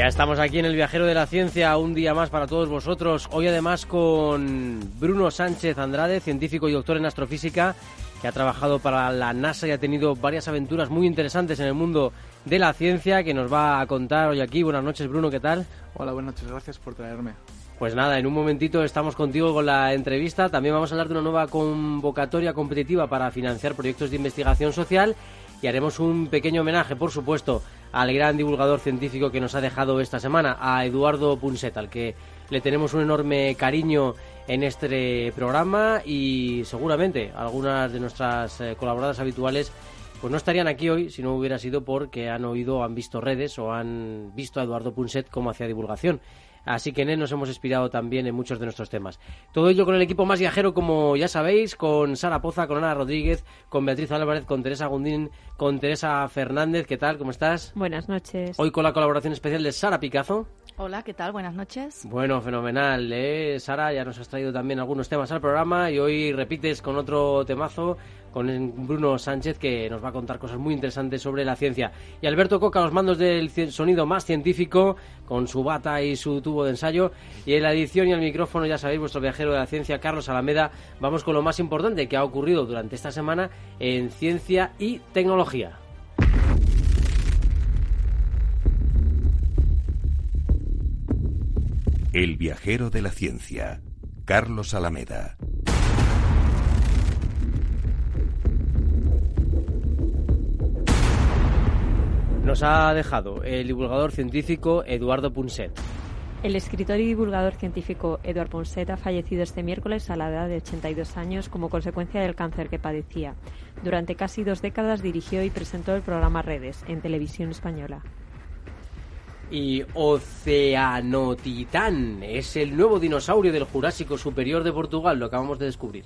Ya estamos aquí en el Viajero de la Ciencia, un día más para todos vosotros. Hoy además con Bruno Sánchez Andrade, científico y doctor en astrofísica, que ha trabajado para la NASA y ha tenido varias aventuras muy interesantes en el mundo de la ciencia, que nos va a contar hoy aquí. Buenas noches, Bruno, ¿qué tal? Hola, buenas noches, gracias por traerme. Pues nada, en un momentito estamos contigo con la entrevista. También vamos a hablar de una nueva convocatoria competitiva para financiar proyectos de investigación social y haremos un pequeño homenaje, por supuesto, al gran divulgador científico que nos ha dejado esta semana, a Eduardo Punset, al que le tenemos un enorme cariño en este programa y seguramente algunas de nuestras eh, colaboradoras habituales pues no estarían aquí hoy si no hubiera sido porque han oído han visto redes o han visto a Eduardo Punset cómo hacía divulgación. Así que en él nos hemos inspirado también en muchos de nuestros temas. Todo ello con el equipo más viajero, como ya sabéis, con Sara Poza, con Ana Rodríguez, con Beatriz Álvarez, con Teresa Gundín, con Teresa Fernández. ¿Qué tal? ¿Cómo estás? Buenas noches. Hoy con la colaboración especial de Sara Picazo. Hola, ¿qué tal? Buenas noches. Bueno, fenomenal, ¿eh? Sara, ya nos has traído también algunos temas al programa y hoy repites con otro temazo con Bruno Sánchez que nos va a contar cosas muy interesantes sobre la ciencia. Y Alberto Coca, los mandos del sonido más científico, con su bata y su tubo de ensayo. Y en la edición y el micrófono, ya sabéis, vuestro viajero de la ciencia, Carlos Alameda. Vamos con lo más importante que ha ocurrido durante esta semana en ciencia y tecnología. El viajero de la ciencia, Carlos Alameda. Nos ha dejado el divulgador científico Eduardo Punset. El escritor y divulgador científico Eduard Ponset ha fallecido este miércoles a la edad de 82 años como consecuencia del cáncer que padecía. Durante casi dos décadas dirigió y presentó el programa Redes en televisión española. Y Oceanotitán es el nuevo dinosaurio del Jurásico Superior de Portugal, lo acabamos de descubrir.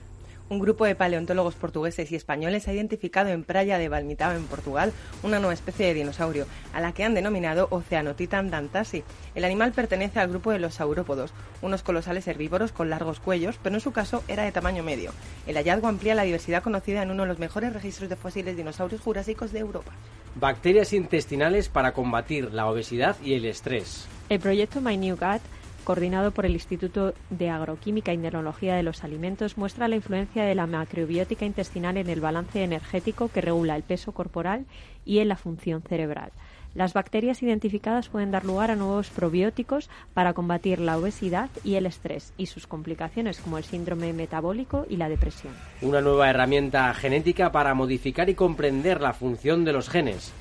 Un grupo de paleontólogos portugueses y españoles ha identificado en Praia de Balmitao, en Portugal, una nueva especie de dinosaurio, a la que han denominado Oceanotitan dantasi. El animal pertenece al grupo de los saurópodos, unos colosales herbívoros con largos cuellos, pero en su caso era de tamaño medio. El hallazgo amplía la diversidad conocida en uno de los mejores registros de fósiles dinosaurios jurásicos de Europa. Bacterias intestinales para combatir la obesidad y el estrés. El proyecto My New Gut coordinado por el Instituto de Agroquímica y Neurología de los Alimentos, muestra la influencia de la macrobiótica intestinal en el balance energético que regula el peso corporal y en la función cerebral. Las bacterias identificadas pueden dar lugar a nuevos probióticos para combatir la obesidad y el estrés y sus complicaciones como el síndrome metabólico y la depresión. Una nueva herramienta genética para modificar y comprender la función de los genes.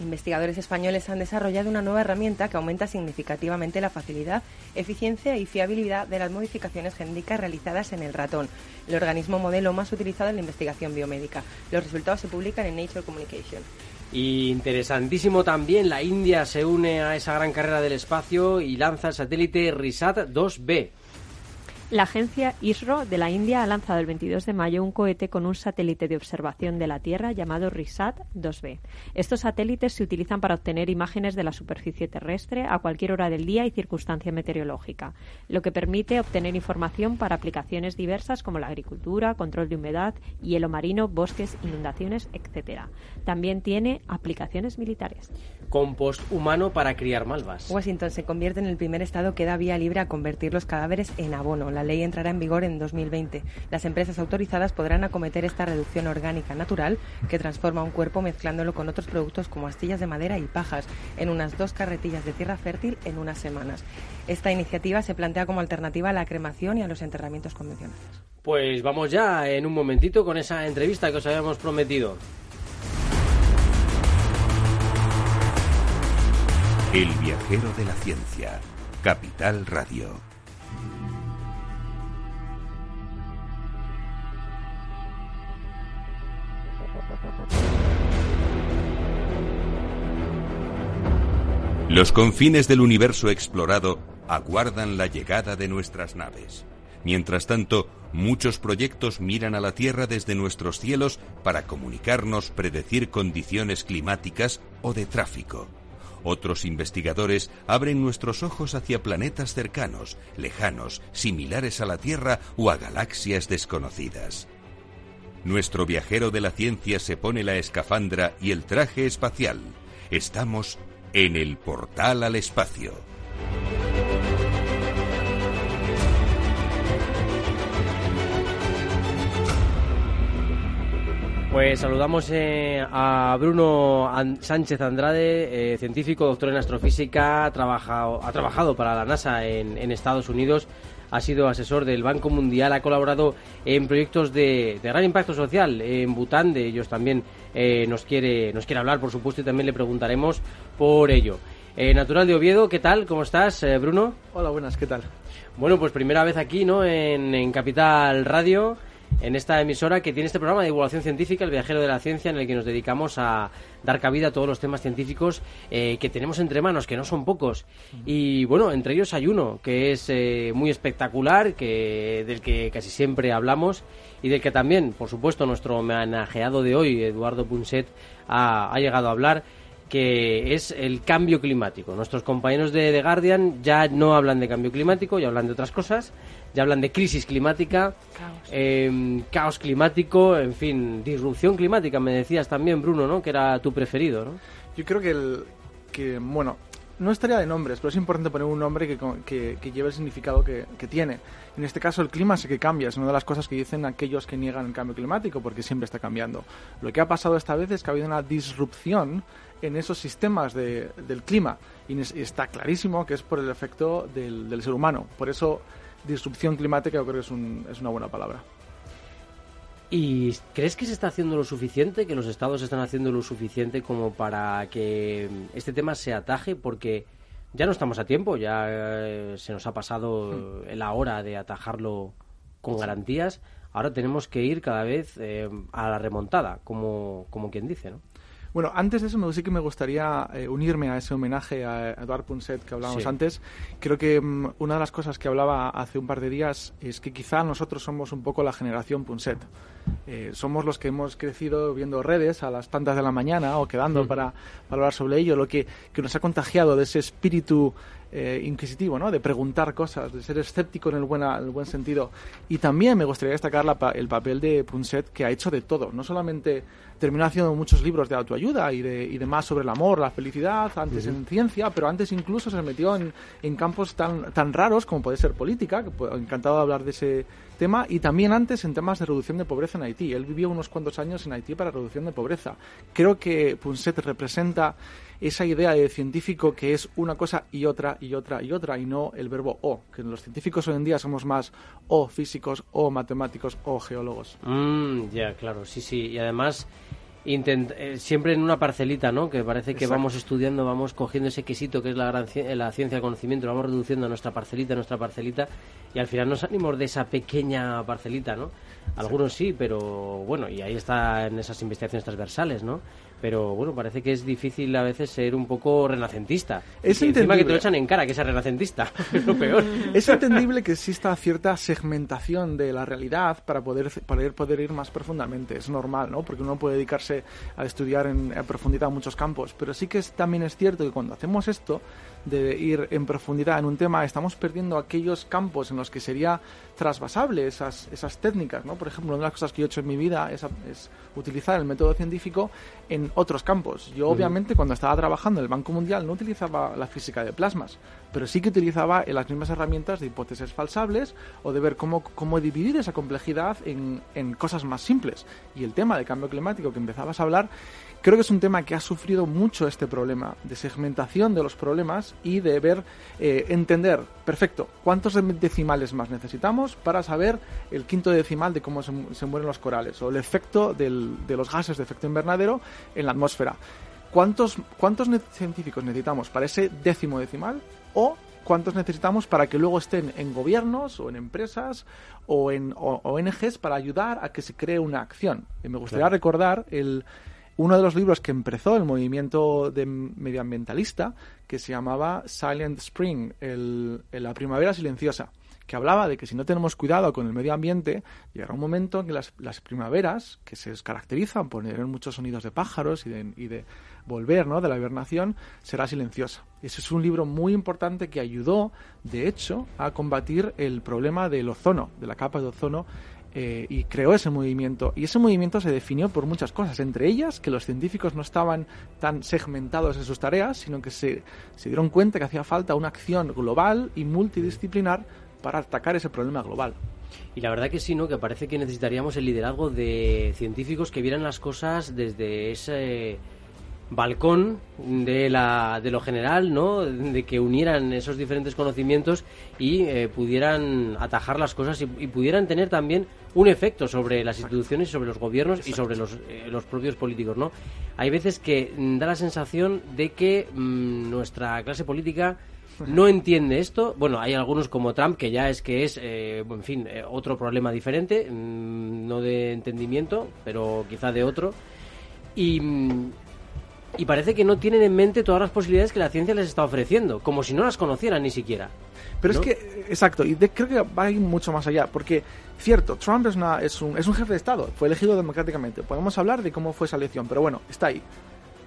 Investigadores españoles han desarrollado una nueva herramienta que aumenta significativamente la facilidad, eficiencia y fiabilidad de las modificaciones genéticas realizadas en el ratón, el organismo modelo más utilizado en la investigación biomédica. Los resultados se publican en Nature Communication. interesantísimo también, la India se une a esa gran carrera del espacio y lanza el satélite RISAT 2B. La agencia ISRO de la India ha lanzado el 22 de mayo un cohete con un satélite de observación de la Tierra llamado RISAT-2B. Estos satélites se utilizan para obtener imágenes de la superficie terrestre a cualquier hora del día y circunstancia meteorológica, lo que permite obtener información para aplicaciones diversas como la agricultura, control de humedad, hielo marino, bosques, inundaciones, etc. También tiene aplicaciones militares. Compost humano para criar malvas. Washington se convierte en el primer estado que da vía libre a convertir los cadáveres en abono. La ley entrará en vigor en 2020. Las empresas autorizadas podrán acometer esta reducción orgánica natural que transforma un cuerpo mezclándolo con otros productos como astillas de madera y pajas en unas dos carretillas de tierra fértil en unas semanas. Esta iniciativa se plantea como alternativa a la cremación y a los enterramientos convencionales. Pues vamos ya en un momentito con esa entrevista que os habíamos prometido. El viajero de la ciencia, Capital Radio. Los confines del universo explorado aguardan la llegada de nuestras naves. Mientras tanto, muchos proyectos miran a la Tierra desde nuestros cielos para comunicarnos, predecir condiciones climáticas o de tráfico. Otros investigadores abren nuestros ojos hacia planetas cercanos, lejanos, similares a la Tierra o a galaxias desconocidas. Nuestro viajero de la ciencia se pone la escafandra y el traje espacial. Estamos en el portal al espacio. Pues saludamos eh, a Bruno Sánchez Andrade, eh, científico, doctor en astrofísica, ha trabajado, ha trabajado para la NASA en, Estados Unidos, ha sido asesor del Banco Mundial, ha colaborado en proyectos de, gran impacto social en Bután, de ellos también eh, nos, quiere, nos quiere hablar, por supuesto, y también le preguntaremos por ello. Natural de Oviedo, ¿qué tal? ¿Cómo estás, Bruno? Hola, buenas, ¿qué tal? Bueno, pues primera vez aquí, ¿no? en Capital Radio en esta emisora que tiene este programa de divulgación científica, El Viajero de la Ciencia, en el que nos dedicamos a dar cabida a todos los temas científicos eh, que tenemos entre manos, que no son pocos. Y bueno, entre ellos hay uno que es eh, muy espectacular, que, del que casi siempre hablamos y del que también, por supuesto, nuestro homenajeado de hoy, Eduardo Punset, ha, llegado a hablar que es el cambio climático. Nuestros compañeros de The Guardian ya no hablan de cambio climático, ya hablan de otras cosas, ya hablan de crisis climática, em, caos, climático, en fin, disrupción climática, me decías también, Bruno, ¿no? Que era tu preferido, ¿no? Yo creo que, el, que bueno, no estaría de nombres, pero es importante poner un nombre que, que, que lleve el significado que, que, tiene. En este caso, el clima sí que cambia, es una de las cosas que dicen aquellos que niegan el cambio climático, porque siempre está cambiando. Lo que ha pasado esta vez es que ha habido una disrupción en esos sistemas de, del clima, y, está clarísimo que es por el efecto del, del ser humano. Por eso disrupción climática yo creo que es, un, es una buena palabra. ¿Y crees que se está haciendo lo suficiente, que los estados están haciendo lo suficiente como para que este tema se ataje? Porque ya no estamos a tiempo, ya eh, se nos ha pasado hmm. la hora de atajarlo con garantías. Ahora tenemos que ir cada vez eh, a la remontada, como, como quien dice, ¿no? Bueno, antes de eso sí que me gustaría eh, unirme a ese homenaje a Eduard Punset que hablábamos antes. Creo que mm, una de las cosas que hablaba hace un par de días es que quizá nosotros somos un poco la generación Punset. Eh, somos los que hemos crecido viendo redes a las tantas de la mañana o quedando para, hablar sobre ello, lo que, que nos ha contagiado de ese espíritu eh, inquisitivo, ¿no? de preguntar cosas, de ser escéptico en el, buena, el buen sentido. Y también me gustaría destacar el papel de Punset, que ha hecho de todo. No solamente terminó haciendo muchos libros de autoayuda y, de, y demás sobre el amor, la felicidad, antes en ciencia, pero antes incluso se metió en, en, campos tan, tan raros como puede ser política, que encantado de hablar de ese tema, y también antes en temas de reducción de pobreza en Haití. Él vivió unos cuantos años en Haití para reducción de pobreza. Creo que Punset representa esa idea de científico que es una cosa y otra y otra y otra y no el verbo o, que los científicos hoy en día somos más o físicos o matemáticos o geólogos. Mm, ya, claro, sí, sí. Y además eh, siempre en una parcelita, ¿no? Que parece que vamos estudiando, vamos cogiendo ese quesito que es la, gran la ciencia del conocimiento, lo vamos reduciendo a nuestra parcelita, a nuestra parcelita, y al final nos salimos de esa pequeña parcelita, ¿no? Algunos sí, pero bueno, y ahí está en esas investigaciones transversales, ¿no? Pero bueno, parece que es difícil a veces ser un poco renacentista. Es y encima que te lo echan en cara que sea renacentista, es lo peor. Es entendible que exista cierta segmentación de la realidad para poder, poder, poder ir más profundamente, es normal, ¿no? Porque uno puede dedicarse a estudiar en, profundidad muchos campos, pero sí que es, también es cierto que cuando hacemos esto, de ir en profundidad en un tema, estamos perdiendo aquellos campos en los que sería trasvasable esas, esas técnicas, ¿no? Por ejemplo, una de las cosas que yo he hecho en mi vida es, es utilizar el método científico en otros campos. Yo, obviamente, cuando estaba trabajando en el Banco Mundial no utilizaba la física de plasmas, pero sí que utilizaba las mismas herramientas de hipótesis falsables o de ver cómo, cómo dividir esa complejidad en, en cosas más simples. Y el tema del cambio climático que empezabas a hablar Creo que es un tema que ha sufrido mucho este problema de segmentación de los problemas y de ver, eh, entender, perfecto, cuántos decimales más necesitamos para saber el quinto decimal de cómo se, mueren los corales o el efecto de los gases de efecto invernadero en la atmósfera. ¿Cuántos, ¿Cuántos científicos necesitamos para ese décimo decimal? ¿O cuántos necesitamos para que luego estén en gobiernos o en empresas o en ONGs para ayudar a que se cree una acción? Y me gustaría recordar el uno de los libros que empezó el movimiento de medioambientalista, que se llamaba Silent Spring, el, la primavera silenciosa que hablaba de que si no tenemos cuidado con el medio ambiente, llegará un momento en que las, primaveras, que se caracterizan por tener muchos sonidos de pájaros y de, y de volver ¿no? de la hibernación, será silenciosa. Ese es un libro muy importante que ayudó, de hecho, a combatir el problema del ozono, de la capa de ozono eh, y creó ese movimiento. Y ese movimiento se definió por muchas cosas, entre ellas que los científicos no estaban tan segmentados en sus tareas, sino que se, dieron cuenta que hacía falta una acción global y multidisciplinar para atacar ese problema global. Y la verdad que sí, ¿no? Que parece que necesitaríamos el liderazgo de científicos que vieran las cosas desde ese balcón de, la, de lo general, ¿no? De que unieran esos diferentes conocimientos y eh, pudieran atajar las cosas y, pudieran tener también un efecto sobre las instituciones, sobre los gobiernos y sobre los, eh, los propios políticos, ¿no? Hay veces que mm, da la sensación de que mm, nuestra clase política no entiende esto. Bueno, hay algunos como Trump que ya es que es, eh, en fin, otro problema diferente, mm, no de entendimiento, pero quizá de otro. Y, y parece que no tienen en mente todas las posibilidades que la ciencia les está ofreciendo, como si no las conocieran ni siquiera. Pero es que, exacto, y creo que va a ir mucho más allá, porque, cierto, Trump es, una, es, un, es un jefe de Estado, fue elegido democráticamente, podemos hablar de cómo fue esa elección, pero bueno, está ahí.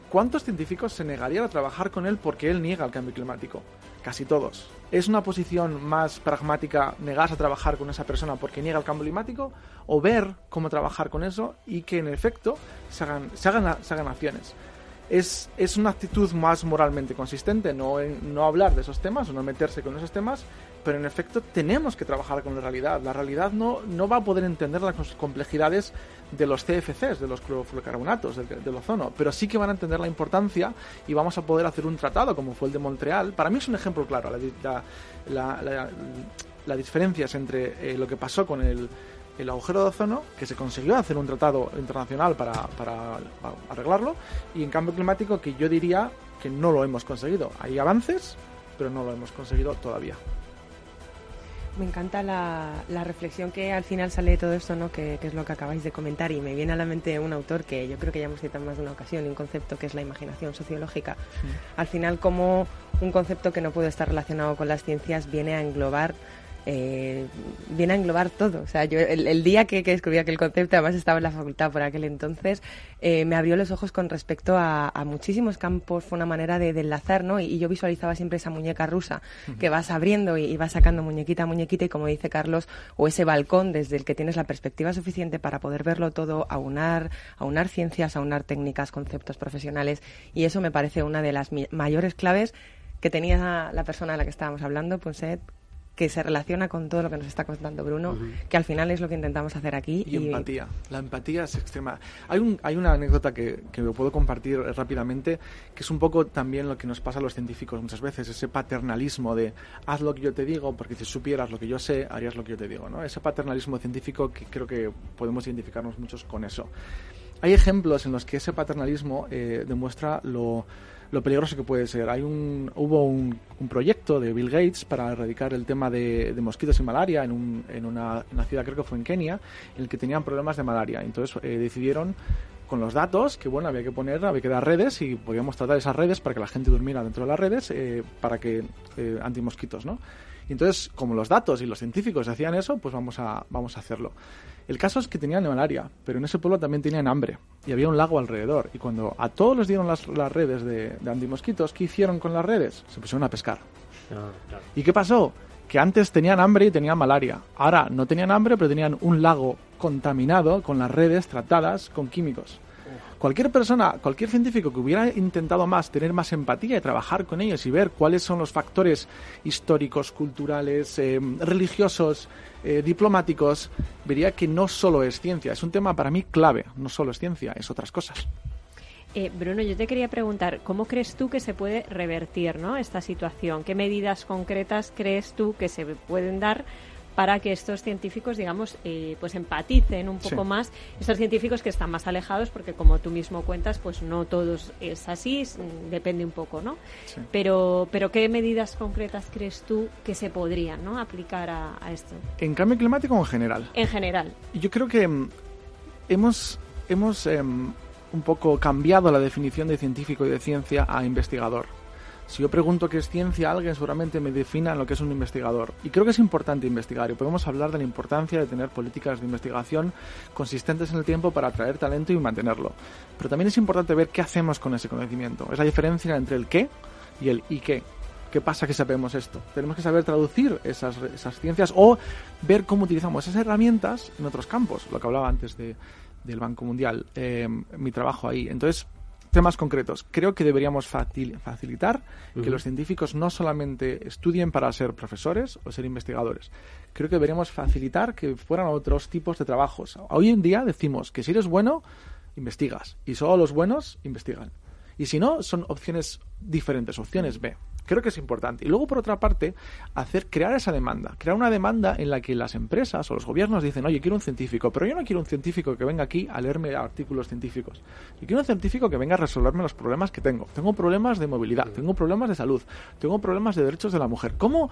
¿Cuántos científicos se negarían a trabajar con él porque él niega el cambio climático? Casi todos. ¿Es una posición más pragmática negarse a trabajar con esa persona porque niega el cambio climático? ¿O ver cómo trabajar con eso y que en efecto se hagan, se hagan, se hagan acciones? Es, es una actitud más moralmente consistente, no, no hablar de esos temas o no meterse con esos temas, pero en efecto tenemos que trabajar con la realidad. La realidad no, no va a poder entender las complejidades de los CFCs, de los clorofluorocarbonatos, del, ozono, pero sí que van a entender la importancia y vamos a poder hacer un tratado como fue el de Montreal. Para mí es un ejemplo claro, la, la, la, la entre eh, lo que pasó con el el agujero de ozono, que se consiguió hacer un tratado internacional para, para, arreglarlo, y en cambio climático que yo diría que no lo hemos conseguido. Hay avances, pero no lo hemos conseguido todavía. Me encanta la, la, reflexión que al final sale de todo esto, ¿no? Que, es lo que acabáis de comentar y me viene a la mente un autor que yo creo que ya hemos citado más de una ocasión, un concepto que es la imaginación sociológica. Al final, como un concepto que no puede estar relacionado con las ciencias viene a englobar eh, viene a englobar todo. O sea, yo el, día que, que, descubrí aquel concepto, además estaba en la facultad por aquel entonces, eh, me abrió los ojos con respecto a, muchísimos campos. Fue una manera de, enlazar, ¿no? Y, yo visualizaba siempre esa muñeca rusa que vas abriendo y, vas sacando muñequita a muñequita y, como dice Carlos, o ese balcón desde el que tienes la perspectiva suficiente para poder verlo todo, aunar, aunar ciencias, aunar técnicas, conceptos profesionales. Y eso me parece una de las mayores claves que tenía la persona a la que estábamos hablando, Punset, que se relaciona con todo lo que nos está contando Bruno, que al final es lo que intentamos hacer aquí. Y, empatía. La empatía es extrema. Hay, un, hay una anécdota que, que puedo compartir rápidamente, que es un poco también lo que nos pasa a los científicos muchas veces, ese paternalismo de haz lo que yo te digo, porque si supieras lo que yo sé, harías lo que yo te digo. ¿no? Ese paternalismo científico que creo que podemos identificarnos muchos con eso. Hay ejemplos en los que ese paternalismo eh, demuestra lo lo peligroso que puede ser. Hay un, hubo un, proyecto de Bill Gates para erradicar el tema de, mosquitos y malaria en, un, en, una, ciudad, creo que fue en Kenia, en el que tenían problemas de malaria. Entonces eh, decidieron con los datos que bueno había que poner había que dar redes y podíamos tratar esas redes para que la gente durmiera dentro de las redes eh, para que eh, antimosquitos no y entonces como los datos y los científicos hacían eso pues vamos a vamos a hacerlo el caso es que tenían malaria, pero en ese pueblo también tenían hambre y había un lago alrededor. Y cuando a todos les dieron las, redes de, de, antimosquitos, ¿qué hicieron con las redes? Se pusieron a pescar. Ah, ¿Y qué pasó? Que antes tenían hambre y tenían malaria. Ahora no tenían hambre, pero tenían un lago contaminado con las redes tratadas con químicos. Cualquier persona, cualquier científico que hubiera intentado más tener más empatía y trabajar con ellos y ver cuáles son los factores históricos, culturales, eh, religiosos, eh, diplomáticos, vería que no solo es ciencia, es un tema para mí clave, no solo es ciencia, es otras cosas. Eh, Bruno, yo te quería preguntar, ¿cómo crees tú que se puede revertir ¿no? esta situación? ¿Qué medidas concretas crees tú que se pueden dar para que estos científicos, digamos, eh, pues empaticen un poco más, estos científicos que están más alejados, porque como tú mismo cuentas, pues no todos es así, depende un poco, ¿no? Pero, pero ¿qué medidas concretas crees tú que se podrían ¿no? aplicar a, esto? ¿En cambio climático o en general? En general. Yo creo que mm, hemos, hemos em, un poco cambiado la definición de científico y de ciencia a investigador. Si yo pregunto qué es ciencia, alguien seguramente me defina lo que es un investigador. Y creo que es importante investigar y podemos hablar de la importancia de tener políticas de investigación consistentes en el tiempo para atraer talento y mantenerlo. Pero también es importante ver qué hacemos con ese conocimiento. Es la diferencia entre el qué y el y qué. ¿Qué pasa que sabemos esto? Tenemos que saber traducir esas, esas ciencias o ver cómo utilizamos esas herramientas en otros campos, lo que hablaba antes de, del Banco Mundial, eh, mi trabajo ahí. Entonces, temas concretos. Creo que deberíamos facilitar que los científicos no solamente estudien para ser profesores o ser investigadores. Creo que deberíamos facilitar que fueran otros tipos de trabajos. Hoy en día decimos que si eres bueno, investigas. Y solo los buenos investigan. Y si no, son opciones diferentes, opciones B. Creo que es importante. Y luego, por otra parte, hacer crear esa demanda. Crear una demanda en la que las empresas o los gobiernos dicen, oye, quiero un científico, pero yo no quiero un científico que venga aquí a leerme artículos científicos. Yo quiero un científico que venga a resolverme los problemas que tengo. Tengo problemas de movilidad, tengo problemas de salud, tengo problemas de derechos de la mujer. ¿Cómo,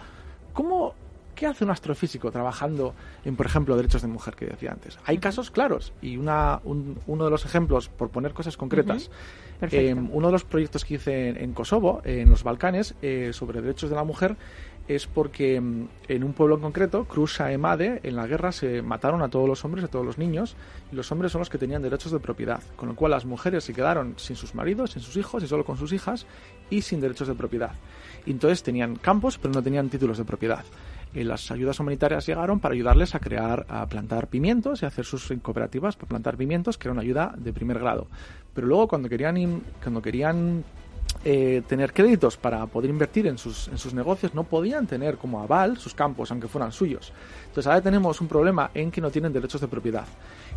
cómo ¿Qué hace un astrofísico trabajando en, por ejemplo, derechos de mujer que decía antes? Hay casos claros y una, uno de los ejemplos, por poner cosas concretas, eh, uno de los proyectos que hice en, Kosovo, en los Balcanes, eh, sobre derechos de la mujer, es porque mm, en un pueblo en concreto, Krusha Emade, en la guerra se mataron a todos los hombres, a todos los niños, y los hombres son los que tenían derechos de propiedad, con lo cual las mujeres se quedaron sin sus maridos, sin sus hijos y solo con sus hijas, y sin derechos de propiedad. Y entonces tenían campos, pero no tenían títulos de propiedad y las ayudas humanitarias llegaron para ayudarles a crear, a plantar pimientos y hacer sus cooperativas para plantar pimientos, que era una ayuda de primer grado. Pero luego cuando querían, cuando querían eh, tener créditos para poder invertir en sus, en sus negocios, no podían tener como aval sus campos, aunque fueran suyos. Entonces ahora tenemos un problema en que no tienen derechos de propiedad.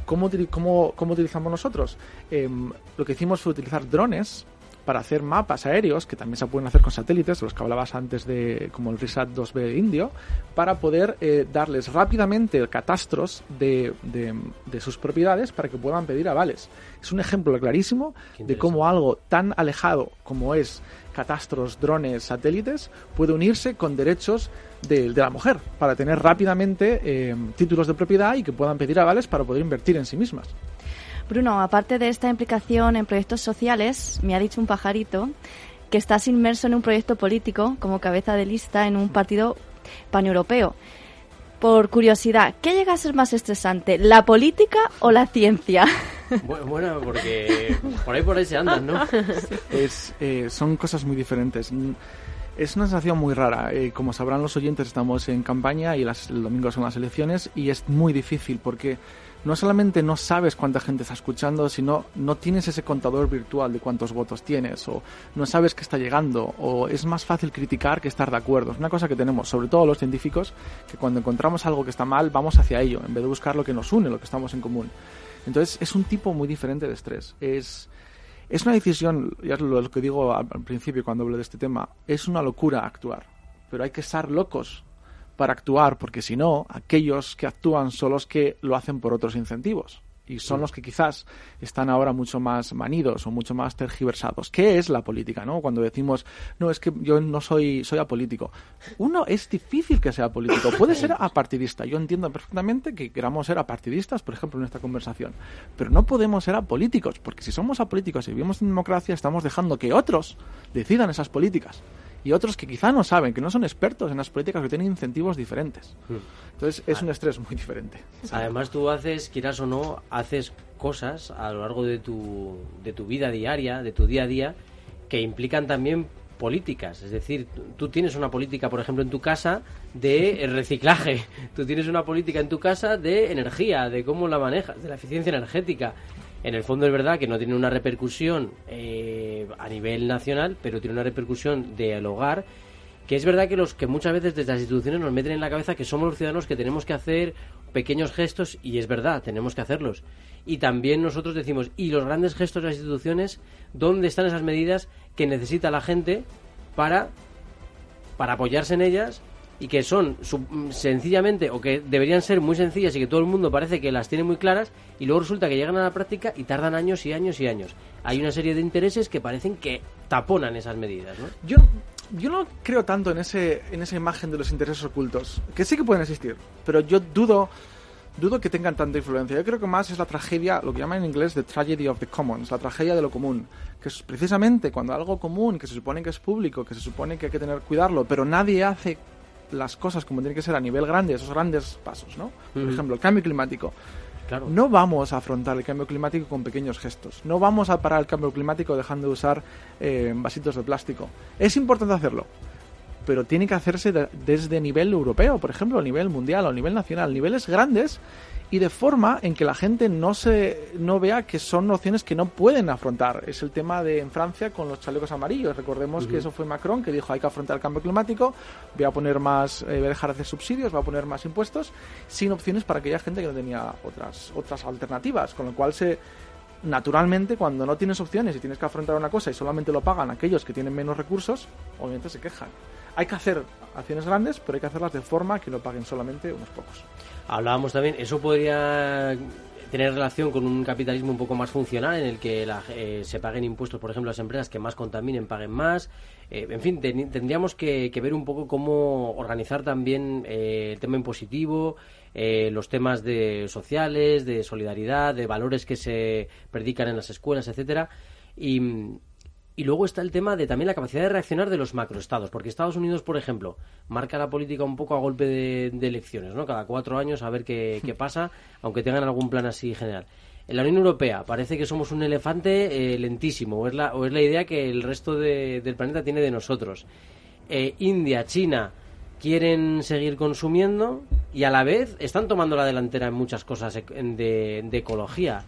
¿Cómo, cómo, cómo utilizamos nosotros? Em, lo que hicimos fue utilizar drones para hacer mapas aéreos, que también se pueden hacer con satélites, los que hablabas antes de, como el RISAT 2B indio, para poder eh, darles rápidamente catastros de, de, sus propiedades para que puedan pedir avales. Es un ejemplo clarísimo de cómo algo tan alejado como es catastros, drones, satélites, puede unirse con derechos de, la mujer para tener rápidamente eh, títulos de propiedad y que puedan pedir avales para poder invertir en sí mismas. Bruno, aparte de esta implicación en proyectos sociales, me ha dicho un pajarito que estás inmerso en un proyecto político como cabeza de lista en un partido paneuropeo. Por curiosidad, ¿qué llega a ser más estresante, la política o la ciencia? Bueno, porque por ahí por ahí se andan, ¿no? Es, eh, son cosas muy diferentes. Es una sensación muy rara. Eh, como sabrán los oyentes, estamos en campaña y las, el domingo son las elecciones y es muy difícil porque no solamente no sabes cuánta gente está escuchando, sino no tienes ese contador virtual de cuántos votos tienes, o no sabes que está llegando, o es más fácil criticar que estar de acuerdo. Es una cosa que tenemos, sobre todo los científicos, que cuando encontramos algo que está mal, vamos hacia ello, en vez de buscar lo que nos une, lo que estamos en común. Entonces, es un tipo muy diferente de estrés. Es, es una decisión, ya es lo que digo al principio cuando hablo de este tema, es una locura actuar, pero hay que estar locos para actuar, porque si no, aquellos que actúan son los que lo hacen por otros incentivos. Y son los que quizás están ahora mucho más manidos o mucho más tergiversados. ¿Qué es la política? ¿no? Cuando decimos, no, es que yo no soy, soy apolítico. Uno, es difícil que sea político. Puede ser apartidista. Yo entiendo perfectamente que queramos ser apartidistas, por ejemplo, en esta conversación. Pero no podemos ser apolíticos, porque si somos apolíticos y vivimos en democracia, estamos dejando que otros decidan esas políticas y otros que quizá no saben, que no son expertos en las políticas, que tienen incentivos diferentes. Hmm. Entonces es un estrés muy diferente. Además tú haces, quieras o no, haces cosas a lo largo de tu, de tu vida diaria, de tu día a día, que implican también políticas. Es decir, tú tienes una política, por ejemplo, en tu casa de reciclaje. Tú tienes una política en tu casa de energía, de cómo la manejas, de la eficiencia energética en el fondo es verdad que no tiene una repercusión eh, a nivel nacional, pero tiene una repercusión del hogar que es verdad que los que muchas veces desde las instituciones nos meten en la cabeza que somos los ciudadanos que tenemos que hacer pequeños gestos y es verdad, tenemos que hacerlos. Y también nosotros decimos, ¿y los grandes gestos de las instituciones? ¿Dónde están esas medidas que necesita la gente para, para apoyarse en ellas y que son sencillamente o que deberían ser muy sencillas y que todo el mundo parece que las tiene muy claras y luego resulta que llegan a la práctica y tardan años y años y años. Hay una serie de intereses que parecen que taponan esas medidas, ¿no? Yo yo no creo tanto en ese en esa imagen de los intereses ocultos, que sí que pueden existir, pero yo dudo dudo que tengan tanta influencia. Yo creo que más es la tragedia, lo que llaman en inglés the tragedy of the commons, la tragedia de lo común, que es precisamente cuando algo común, que se supone que es público, que se supone que hay que tener cuidarlo, pero nadie hace las cosas como tiene que ser a nivel grande, esos grandes pasos, ¿no? Por ejemplo, el cambio climático. Claro. No vamos a afrontar el cambio climático con pequeños gestos. No vamos a parar el cambio climático dejando de usar eh, vasitos de plástico. Es importante hacerlo, pero tiene que hacerse de- desde nivel europeo, por ejemplo, a nivel mundial o a nivel nacional, niveles grandes y de forma en que la gente no se no vea que son opciones que no pueden afrontar. Es el tema de en Francia con los chalecos amarillos. Recordemos que eso fue Macron que dijo hay que afrontar el cambio climático, voy a poner más, eh, voy a dejar de hacer subsidios, voy a poner más impuestos, sin opciones para aquella gente que no tenía otras otras alternativas, con lo cual se naturalmente cuando no tienes opciones y tienes que afrontar una cosa y solamente lo pagan aquellos que tienen menos recursos, obviamente se quejan. Hay que hacer acciones grandes, pero hay que hacerlas de forma que lo paguen solamente unos pocos. Hablábamos también, eso podría tener relación con un capitalismo un poco más funcional en el que la- eh, se paguen impuestos, por ejemplo, las empresas que más contaminen paguen más. Eh, en fin, ten- tendríamos que, que ver un poco cómo organizar también eh, el tema impositivo, eh, los temas de sociales, de solidaridad, de valores que se predican en las escuelas, etcétera. Y, y luego está el tema de también la capacidad de reaccionar de los macroestados, porque Estados Unidos, por ejemplo, marca la política un poco a golpe de, de elecciones, ¿no? Cada cuatro años a ver qué, qué pasa, aunque tengan algún plan así general. En la Unión Europea parece que somos un elefante eh, lentísimo, o es, la, o es la idea que el resto de- del planeta tiene de nosotros. Eh, India, China quieren seguir consumiendo y a la vez están tomando la delantera en muchas cosas de, de ecología.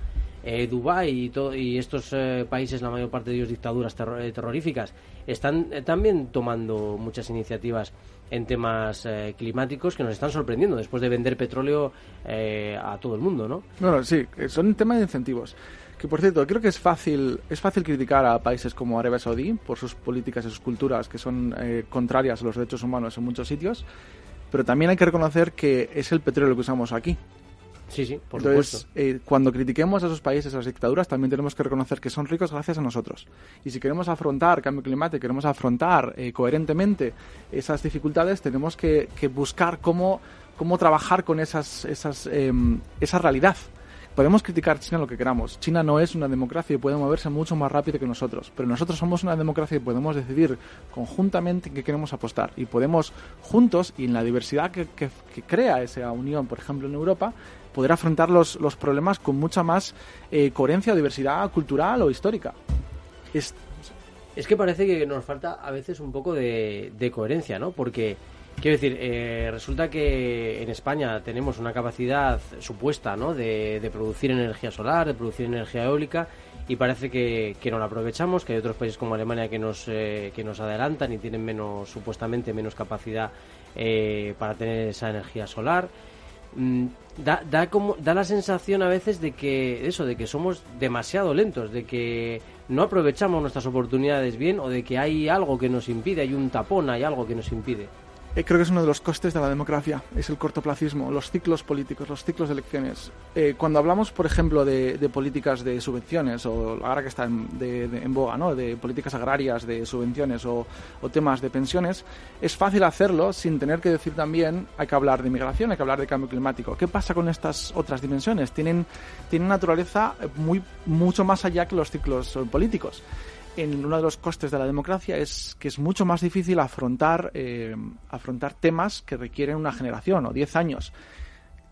Eh, Dubái y, y estos eh, países, la mayor parte de ellos dictaduras eh, terroríficas, están eh, también tomando muchas iniciativas en temas climáticos que nos están sorprendiendo después de vender petróleo a todo el mundo, ¿no? Bueno, sí, son temas de incentivos. Que por cierto, creo que es fácil, es fácil criticar a países como Arabia Saudí por sus políticas y sus culturas que son contrarias a los derechos humanos en muchos sitios, pero también hay que reconocer que es el petróleo que usamos aquí. Sí, sí, por Entonces, supuesto. eh, cuando critiquemos a esos países, a las dictaduras, también tenemos que reconocer que son ricos gracias a nosotros. Y si queremos afrontar cambio climático, queremos afrontar eh, coherentemente esas dificultades, tenemos que, que buscar cómo, cómo trabajar con esas, esas, em, esa realidad. Podemos criticar China lo que queramos. China no es una democracia y puede moverse mucho más rápido que nosotros. Pero nosotros somos una democracia y podemos decidir conjuntamente en qué queremos apostar. Y podemos juntos y en la diversidad que, que- que crea esa unión, por ejemplo en Europa, poder afrontar los, los problemas con mucha más eh, coherencia o diversidad cultural o histórica. Es, Es que parece que nos falta a veces un poco de, de coherencia, ¿no? Porque, quiero decir, eh, resulta que en España tenemos una capacidad supuesta, ¿no? De, de producir energía solar, de producir energía eólica, y parece que, que no la aprovechamos, que hay otros países como Alemania que nos, eh, que nos adelantan y tienen menos, supuestamente, menos capacidad eh, para tener esa energía solar. Mm, da, da como da la sensación a veces de que eso de que somos demasiado lentos de que no aprovechamos nuestras oportunidades bien o de que hay algo que nos impide hay un tapón hay algo que nos impide Eh, creo que es uno de los costes de la democracia, es el cortoplacismo, los ciclos políticos, los ciclos de elecciones. Eh, cuando hablamos, por ejemplo, de, de políticas de subvenciones, o ahora que está en, de- de- en boga, ¿no? de políticas agrarias, de subvenciones o, o temas de pensiones, es fácil hacerlo sin tener que decir también hay que hablar de migración, hay que hablar de cambio climático. ¿Qué pasa con estas otras dimensiones? Tienen, tienen naturaleza muy, mucho más allá que los ciclos eh, políticos en uno de los costes de la democracia es que es mucho más difícil afrontar, eh, afrontar temas que requieren una generación o 10 años.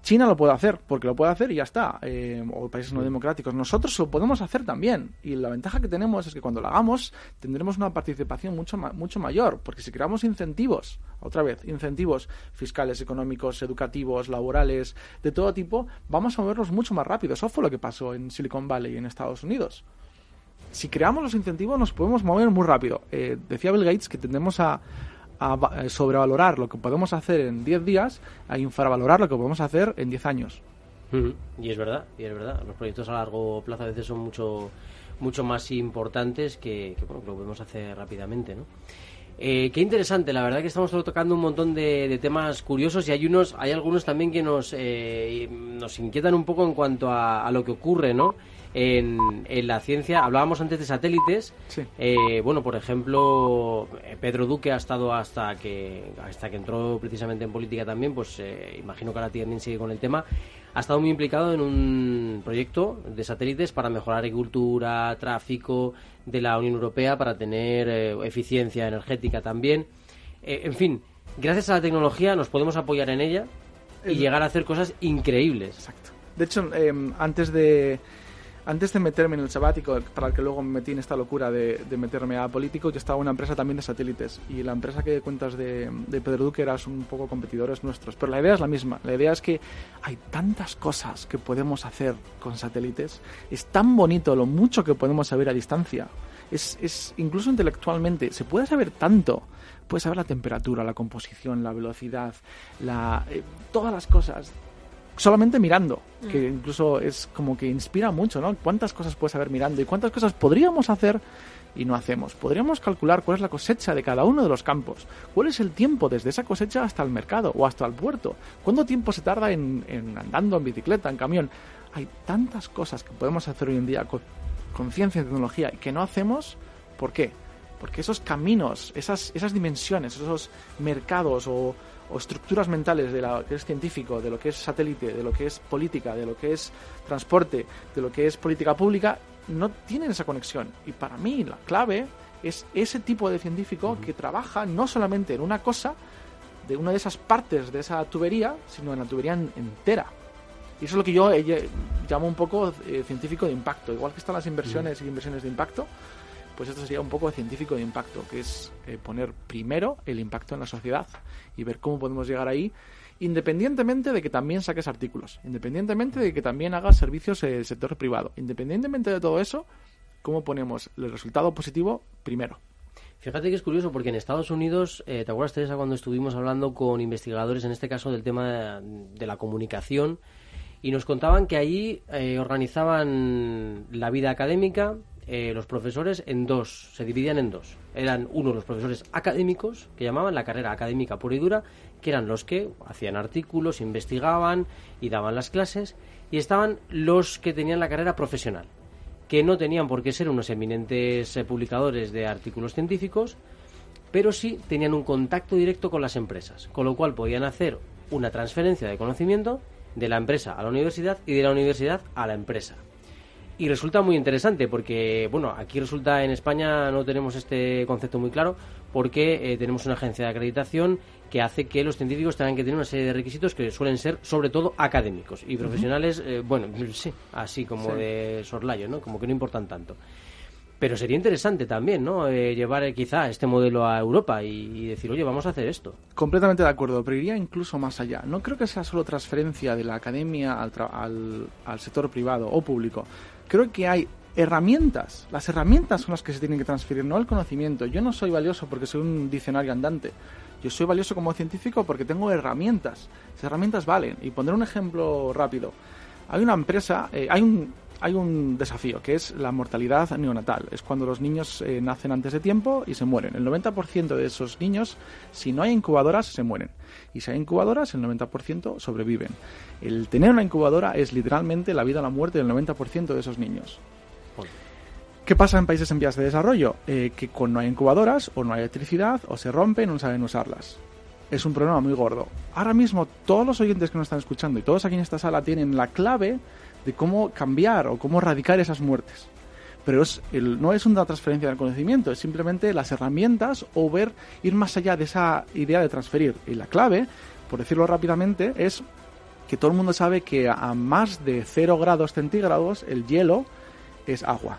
China lo puede hacer, porque lo puede hacer y ya está, eh, o países no democráticos. Nosotros lo podemos hacer también. Y la ventaja que tenemos es que cuando lo hagamos tendremos una participación mucho, ma- mucho mayor, porque si creamos incentivos, otra vez, incentivos fiscales, económicos, educativos, laborales, de todo tipo, vamos a movernos mucho más rápido. Eso fue lo que pasó en Silicon Valley, en Estados Unidos si creamos los incentivos nos podemos mover muy rápido. Eh, decía Bill Gates que tendemos a, eh, sobrevalorar lo que podemos hacer en 10 días a infravalorar lo que podemos hacer en 10 años. Y es verdad y es verdad los proyectos a largo plazo a veces son mucho mucho más importantes que, que, bueno que lo podemos hacer rápidamente no Eh, qué interesante, la verdad que estamos tocando un montón de, de temas curiosos y hay unos, hay algunos también que nos, eh, nos inquietan un poco en cuanto a, a lo que ocurre, ¿no? En, la ciencia. Hablábamos antes de satélites. Eh, bueno, por ejemplo, eh, Pedro Duque ha estado hasta que hasta que entró precisamente en política también, pues eh, imagino que ahora también sigue con el tema. Ha estado muy implicado en un proyecto de satélites para mejorar agricultura, tráfico de la Unión Europea, para tener eficiencia energética también. en fin, gracias a la tecnología nos podemos apoyar en ella y llegar a hacer cosas increíbles. Exacto. De hecho, em, antes de antes de meterme en el sabático, para el que luego me metí en esta locura de, meterme a político, yo estaba en una empresa también de satélites. Y la empresa que cuentas de, Pedro Duque eras un poco competidores nuestros. Pero la idea es la misma. La idea es que hay tantas cosas que podemos hacer con satélites. Es tan bonito lo mucho que podemos saber a distancia. Es, es incluso intelectualmente, se puede saber tanto. Puedes saber la temperatura, la composición, la velocidad, la, eh, todas las cosas solamente mirando, mm. que incluso es como que inspira mucho, ¿no? ¿Cuántas cosas puedes saber mirando y cuántas cosas podríamos hacer y no hacemos? Podríamos calcular cuál es la cosecha de cada uno de los campos, cuál es el tiempo desde esa cosecha hasta el mercado o hasta el puerto, cuánto tiempo se tarda en, andando en bicicleta, en camión. Hay tantas cosas que podemos hacer hoy en día con, con ciencia y tecnología y que no hacemos, ¿por qué? Porque esos caminos, esas, esas dimensiones, esos mercados o o estructuras mentales de lo que es científico, de lo que es satélite, de lo que es política, de lo que es transporte, de lo que es política pública, no tienen esa conexión. Y para mí la clave es ese tipo de científico que trabaja no solamente en una cosa, de una de esas partes de esa tubería, sino en la tubería entera. Y eso es lo que yo eh, llamo un poco eh, científico de impacto. Igual que están las inversiones y inversiones de impacto, pues esto sería un poco científico de impacto, que es eh, poner primero el impacto en la sociedad y ver cómo podemos llegar ahí, independientemente de que también saques artículos, independientemente de que también hagas servicios en el sector privado, independientemente de todo eso, cómo ponemos el resultado positivo primero. Fíjate que es curioso porque en Estados Unidos, eh, ¿te acuerdas, Teresa, cuando estuvimos hablando con investigadores, en este caso del tema de, la comunicación, y nos contaban que allí eh, organizaban la vida académica, eh, los profesores en dos, se dividían en dos. Eran uno los profesores académicos, que llamaban la carrera académica pura y dura, que eran los que hacían artículos, investigaban y daban las clases, y estaban los que tenían la carrera profesional, que no tenían por qué ser unos eminentes eh, publicadores de artículos científicos, pero sí tenían un contacto directo con las empresas, con lo cual podían hacer una transferencia de conocimiento de la empresa a la universidad y de la universidad a la empresa. Y resulta muy interesante porque, bueno, aquí resulta en España no tenemos este concepto muy claro porque eh, tenemos una agencia de acreditación que hace que los científicos tengan que tener una serie de requisitos que suelen ser sobre todo académicos y profesionales, eh, bueno, sí, así como de sorlayo, ¿no? Como que no importan tanto. Pero sería interesante también, ¿no? Eh, llevar quizá este modelo a Europa y, decir, oye, vamos a hacer esto. Completamente de acuerdo, pero iría incluso más allá. No creo que sea solo transferencia de la academia al, al sector privado o público creo que hay herramientas. Las herramientas son las que se tienen que transferir, no el conocimiento. Yo no soy valioso porque soy un diccionario andante. Yo soy valioso como científico porque tengo herramientas. Esas herramientas valen. Y pondré un ejemplo rápido. Hay una empresa, eh, hay un hay un desafío que es la mortalidad neonatal. Es cuando los niños eh, nacen antes de tiempo y se mueren. El 90% de esos niños, si no hay incubadoras, se mueren. Y si hay incubadoras, el 90% sobreviven. El tener una incubadora es literalmente la vida o la muerte del 90% de esos niños. ¿Qué pasa en países en vías de desarrollo? Eh, que cuando no hay incubadoras, o no hay electricidad, o se rompen, o no saben usarlas. Es un problema muy gordo. Ahora mismo, todos los oyentes que nos están escuchando y todos aquí en esta sala tienen la clave de cómo cambiar o cómo erradicar esas muertes. Pero es, no es una transferencia del conocimiento, es simplemente las herramientas o ver, ir más allá de esa idea de transferir. Y la clave, por decirlo rápidamente, es que todo el mundo sabe que a más de 0 grados centígrados el hielo es agua.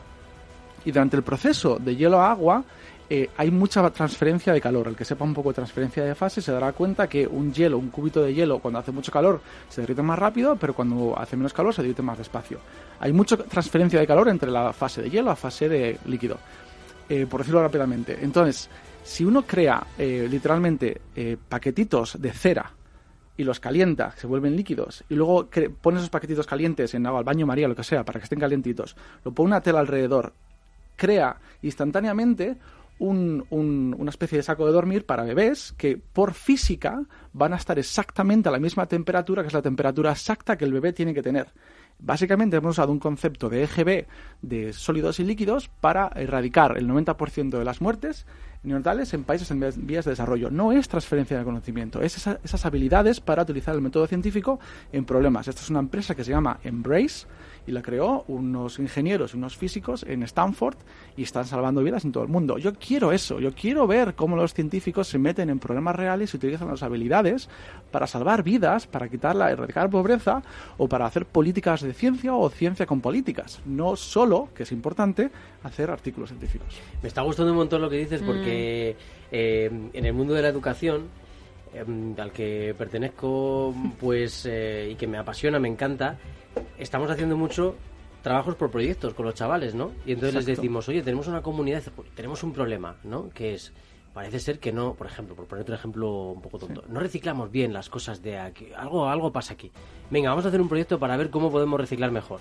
Y durante el proceso de hielo a agua, eh, hay mucha transferencia de calor. El que sepa un poco de transferencia de fase se dará cuenta que un hielo, un cubito de hielo, cuando hace mucho calor se derrite más rápido, pero cuando hace menos calor se derrite más despacio. Hay mucha transferencia de calor entre la fase de hielo la fase de líquido, eh, por decirlo rápidamente. Entonces, si uno crea eh, literalmente paquetitos de cera y los calienta, se vuelven líquidos, y luego pone esos paquetitos calientes en agua, al baño María, lo que sea, para que estén calientitos, lo pone una tela alrededor, crea instantáneamente un, una especie de saco de dormir para bebés que por física van a estar exactamente a la misma temperatura, que es la temperatura exacta que el bebé tiene que tener. Básicamente hemos usado un concepto de EGB de sólidos y líquidos para erradicar el 90% de las muertes neonatales en países en vías de desarrollo. No es transferencia de conocimiento, es esas habilidades para utilizar el método científico en problemas. Esta es una empresa que se llama Embrace y la creó unos ingenieros y unos físicos en Stanford y están salvando vidas en todo el mundo. Yo quiero eso, yo quiero ver cómo los científicos se meten en problemas reales y utilizan las habilidades para salvar vidas, para quitarla, erradicar pobreza o para hacer políticas de ciencia o ciencia con políticas. No solo, que es importante, hacer artículos científicos. Me está gustando un montón lo que dices porque mm. eh, en el mundo de la educación em, al que pertenezco pues eh, y que me apasiona, me encanta, estamos haciendo mucho trabajos por proyectos con los chavales, ¿no? Y entonces les decimos, oye, tenemos una comunidad, tenemos un problema, ¿no? Que es, parece ser que no, por ejemplo, por ponerte un ejemplo un poco tonto, no reciclamos bien las cosas de aquí, algo, algo pasa aquí. Venga, vamos a hacer un proyecto para ver cómo podemos reciclar mejor.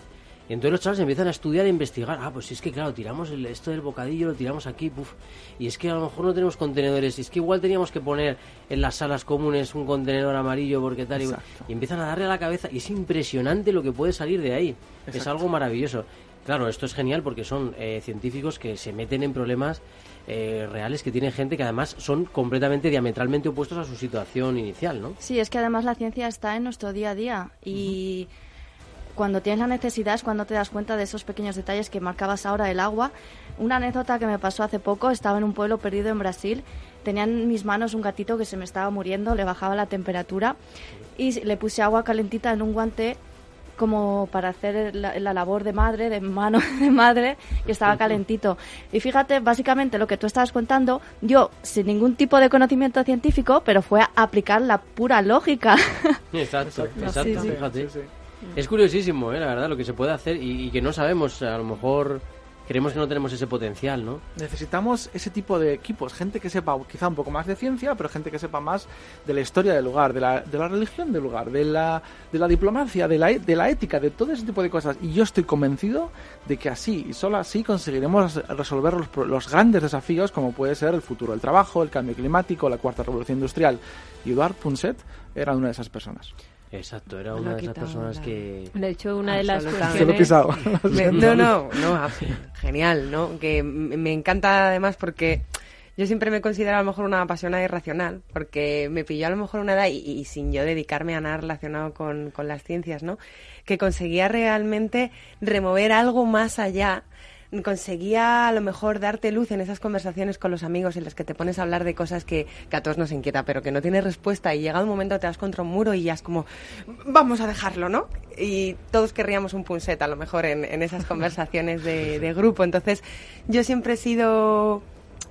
Y entonces los chavales empiezan a estudiar e investigar. Ah, pues es que claro, tiramos el, esto del bocadillo, lo tiramos aquí, puf. Y es que a lo mejor no tenemos contenedores. Y es que igual teníamos que poner en las salas comunes un contenedor amarillo porque tal. Y, y, empiezan a darle a la cabeza. Y es impresionante lo que puede salir de ahí. Es algo maravilloso. Claro, esto es genial porque son eh, científicos que se meten en problemas eh, reales que tienen gente que además son completamente diametralmente opuestos a su situación inicial, ¿no? Sí, es que además la ciencia está en nuestro día a día y cuando tienes la necesidad es cuando te das cuenta de esos pequeños detalles que marcabas ahora del agua. Una anécdota que me pasó hace poco, estaba en un pueblo perdido en Brasil, tenía en mis manos un gatito que se me estaba muriendo, le bajaba la temperatura y le puse agua calentita en un guante como para hacer la, labor de madre, de mano de madre, y estaba calentito. Y fíjate, básicamente lo que tú estabas contando, yo sin ningún tipo de conocimiento científico, pero fue a aplicar la pura lógica. Exacto, exacto, fíjate. Es curiosísimo, ¿eh? la verdad, lo que se puede hacer y, que no sabemos, a lo mejor creemos que no tenemos ese potencial, ¿no? Necesitamos ese tipo de equipos, gente que sepa quizá un poco más de ciencia, pero gente que sepa más de la historia del lugar, de la, religión del lugar, de la, de la diplomacia, de la, de la ética, de todo ese tipo de cosas. Y yo estoy convencido de que así y solo así conseguiremos resolver los, los grandes desafíos como puede ser el futuro del trabajo, el cambio climático, la cuarta revolución industrial. Y Eduard Punset era una de esas personas. Exacto, era una de esas personas que... De hecho, una de las cuestiones... no, no, no, genial, ¿no? Que me encanta además porque yo siempre me considero a lo mejor una apasionada irracional, porque me pilló a lo mejor una edad, y, sin yo dedicarme a nada relacionado con, con las ciencias, ¿no? Que conseguía realmente remover algo más allá conseguía a lo mejor darte luz en esas conversaciones con los amigos en las que te pones a hablar de cosas que, a todos nos inquieta, pero que no tienes respuesta y llega un momento te das contra un muro y ya es como, vamos a dejarlo, ¿no? Y todos querríamos un punset a lo mejor en, esas conversaciones de, grupo. Entonces, yo siempre he sido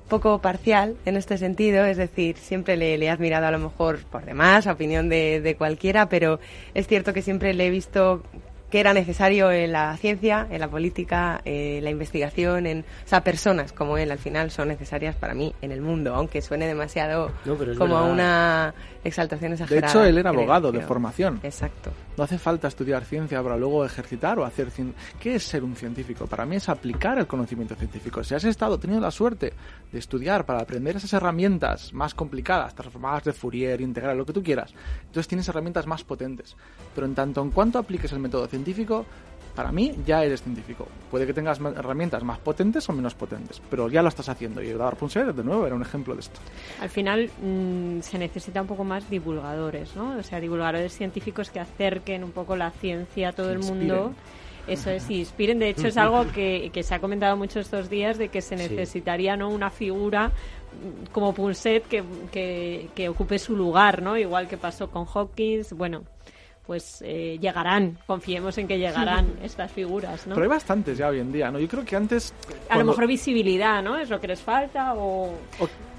poco parcial en este sentido, es decir, siempre le, he admirado a lo mejor por demás, a opinión de, de, cualquiera, pero es cierto que siempre le he visto que era necesario en la ciencia, en la política, en la investigación, en, o sea, personas como él al final son necesarias para mí en el mundo, aunque suene demasiado como una exaltación exagerada. De hecho, él era abogado de formación. Exacto. No hace falta estudiar ciencia para luego ejercitar o hacer... ¿Qué es ser un científico? Para mí es aplicar el conocimiento científico. Si has estado teniendo la suerte de estudiar para aprender esas herramientas más complicadas, transformadas de Fourier, integral, lo que tú quieras, entonces tienes herramientas más potentes. Pero en tanto en cuanto apliques el método científico, para mí ya eres científico. Puede que tengas herramientas más potentes o menos potentes, pero ya lo estás haciendo. Y Punset, de nuevo, era un ejemplo de esto. Al final mm, se necesita un poco más divulgadores, ¿no? O sea, divulgadores científicos que acerquen un poco la ciencia a todo el mundo. Eso es, y inspiren. De hecho, es algo que, que, se ha comentado mucho estos días de que se necesitaría ¿no? una figura mm, como Punset que, que, que, ocupe su lugar, ¿no? Igual que pasó con Hopkins. Bueno, pues eh, llegarán, confiemos en que llegarán estas figuras, ¿no? Pero hay bastantes ya hoy en día, ¿no? Yo creo que antes... A lo mejor visibilidad, ¿no? Es lo que les falta o...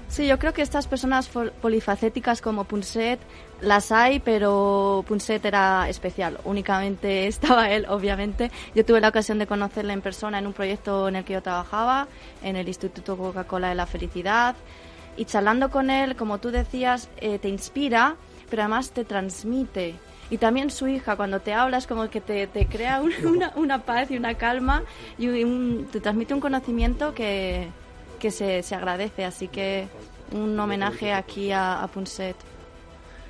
Sí, yo creo que estas personas polifacéticas como Punset las hay, pero Punset era especial. Únicamente estaba él, obviamente. Yo tuve la ocasión de conocerle en persona en un proyecto en el que yo trabajaba, en el Instituto Coca-Cola de la Felicidad. Y charlando con él, como tú decías, eh, te inspira, pero además te transmite y también su hija, cuando te hablas, como que te, te crea una, una, paz y una calma y te transmite un conocimiento que, que se, se, agradece. Así que un homenaje aquí a, a Punset.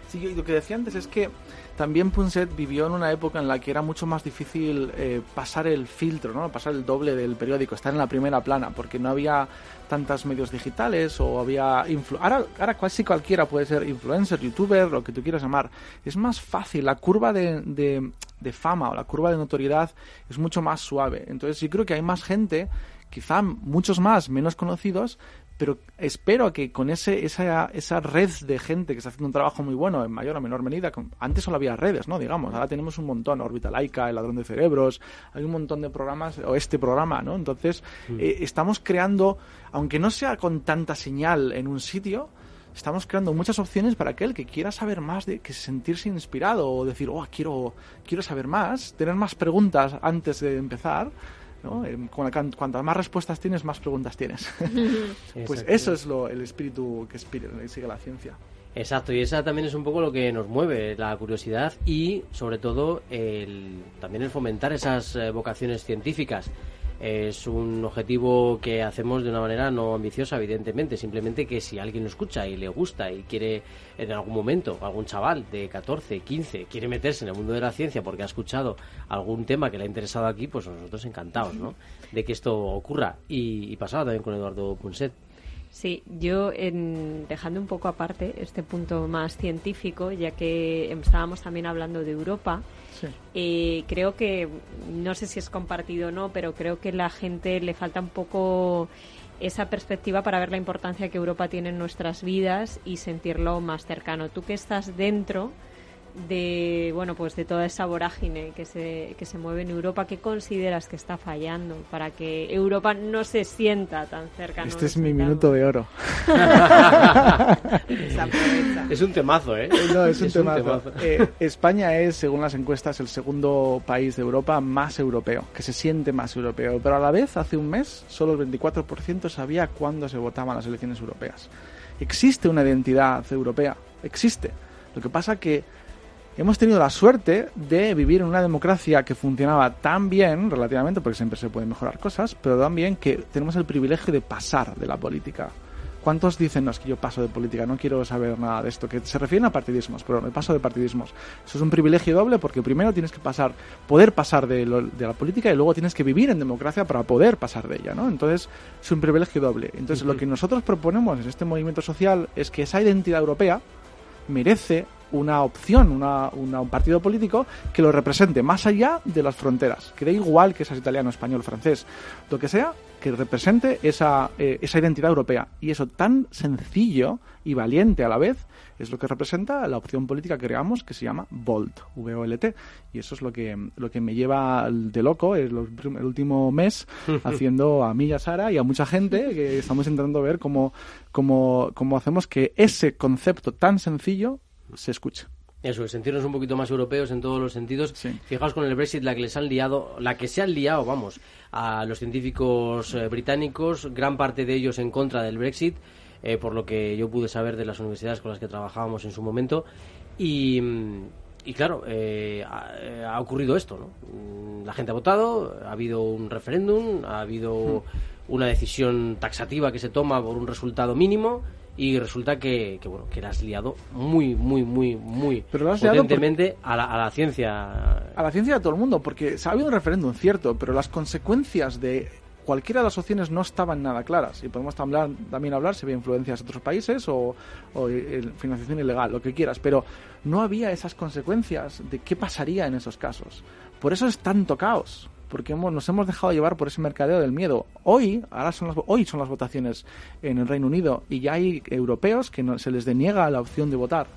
Sí, lo que decía antes es que también Punset vivió en una época en la que era mucho más difícil eh, pasar el filtro, ¿no? pasar el doble del periódico, estar en la primera plana, porque no había tantos medios digitales o había... ahora, ahora casi cualquiera puede ser influencer, youtuber, lo que tú quieras llamar. Es más fácil, la curva de, de, de fama o la curva de notoriedad es mucho más suave. Entonces yo creo que hay más gente quizá muchos más menos conocidos, pero espero que con ese, esa, esa red de gente que está haciendo un trabajo muy bueno en mayor o menor medida, antes solo había redes, ¿no? Digamos, ahora tenemos un montón, Orbita Laica, El Ladrón de Cerebros, hay un montón de programas, o este programa, ¿no? Entonces, mm. eh, estamos creando, aunque no sea con tanta señal en un sitio, estamos creando muchas opciones para aquel que quiera saber más, de que sentirse inspirado o decir, oh, quiero, quiero saber más, tener más preguntas antes de empezar ¿no? Cuantas más respuestas tienes, más preguntas tienes. pues eso es lo, el espíritu que sigue la ciencia. Exacto, y esa también es un poco lo que nos mueve, la curiosidad y sobre todo el, también el fomentar esas eh, vocaciones científicas. Es un objetivo que hacemos de una manera no ambiciosa, evidentemente, simplemente que si alguien lo escucha y le gusta y quiere en algún momento, algún chaval de 14, 15, quiere meterse en el mundo de la ciencia porque ha escuchado algún tema que le ha interesado aquí, pues nosotros encantados, ¿no? De que esto ocurra. Y, y pasaba también con Eduardo Punset. Sí, yo en, dejando un poco aparte este punto más científico, ya que estábamos también hablando de Europa, eh, creo que, no sé si es compartido o no, pero creo que la gente le falta un poco esa perspectiva para ver la importancia que Europa tiene en nuestras vidas y sentirlo más cercano. Tú que estás dentro, de bueno pues de toda esa vorágine que se, que se mueve en Europa, ¿qué consideras que está fallando para que Europa no se sienta tan cerca? Este es mi minuto de oro. es un temazo, ¿eh? No, es un temazo. Eh, España es, según las encuestas, el segundo país de Europa más europeo, que se siente más europeo, pero a la vez, hace un mes, solo el 24% sabía cuándo se votaban las elecciones europeas. Existe una identidad europea, existe. Lo que pasa que hemos tenido la suerte de vivir en una democracia que funcionaba tan bien, relativamente, porque siempre se pueden mejorar cosas, pero también que tenemos el privilegio de pasar de la política. ¿Cuántos dicen, no, es que yo paso de política, no quiero saber nada de esto? Que se refieren a partidismos, pero me paso de partidismos. Eso es un privilegio doble porque primero tienes que pasar, poder pasar de, la política y luego tienes que vivir en democracia para poder pasar de ella, ¿no? Entonces, es un privilegio doble. Entonces, lo que nosotros proponemos en este movimiento social es que esa identidad europea merece una opción, una, un partido político que lo represente más allá de las fronteras, que dé igual que seas italiano, español, francés, lo que sea, que represente esa, eh, esa identidad europea. Y eso tan sencillo y valiente a la vez es lo que representa la opción política que creamos que se llama VOLT, V-O-L-T. Y eso es lo que, lo que me lleva de loco el, el último mes haciendo a mí y a Sara y a mucha gente que estamos intentando ver cómo, cómo, cómo hacemos que ese concepto tan sencillo se escucha. Eso, es, sentirnos un poquito más europeos en todos los sentidos. Fijaos con el Brexit la que les han liado, la que se han liado, vamos, a los científicos eh, británicos, gran parte de ellos en contra del Brexit, eh, por lo que yo pude saber de las universidades con las que trabajábamos en su momento. Y, claro, eh, ha, ocurrido esto, ¿no? La gente ha votado, ha habido un referéndum, ha habido hmm. una decisión taxativa que se toma por un resultado mínimo y resulta que, que, bueno que la has liado muy muy muy muy pero potentemente a, la, a la ciencia. A la ciencia de todo el mundo porque se ha habido un referéndum cierto pero las consecuencias de cualquiera de las opciones no estaban nada claras. Y podemos también hablar si había influencias de otros países o, o financiación ilegal lo que quieras pero no había esas consecuencias de qué pasaría en esos casos. Por eso es tanto caos porque nos hemos dejado llevar por ese mercadeo del miedo. Hoy, ahora son las, hoy son las votaciones en el Reino Unido y ya hay europeos que no, se les deniega la opción de votar.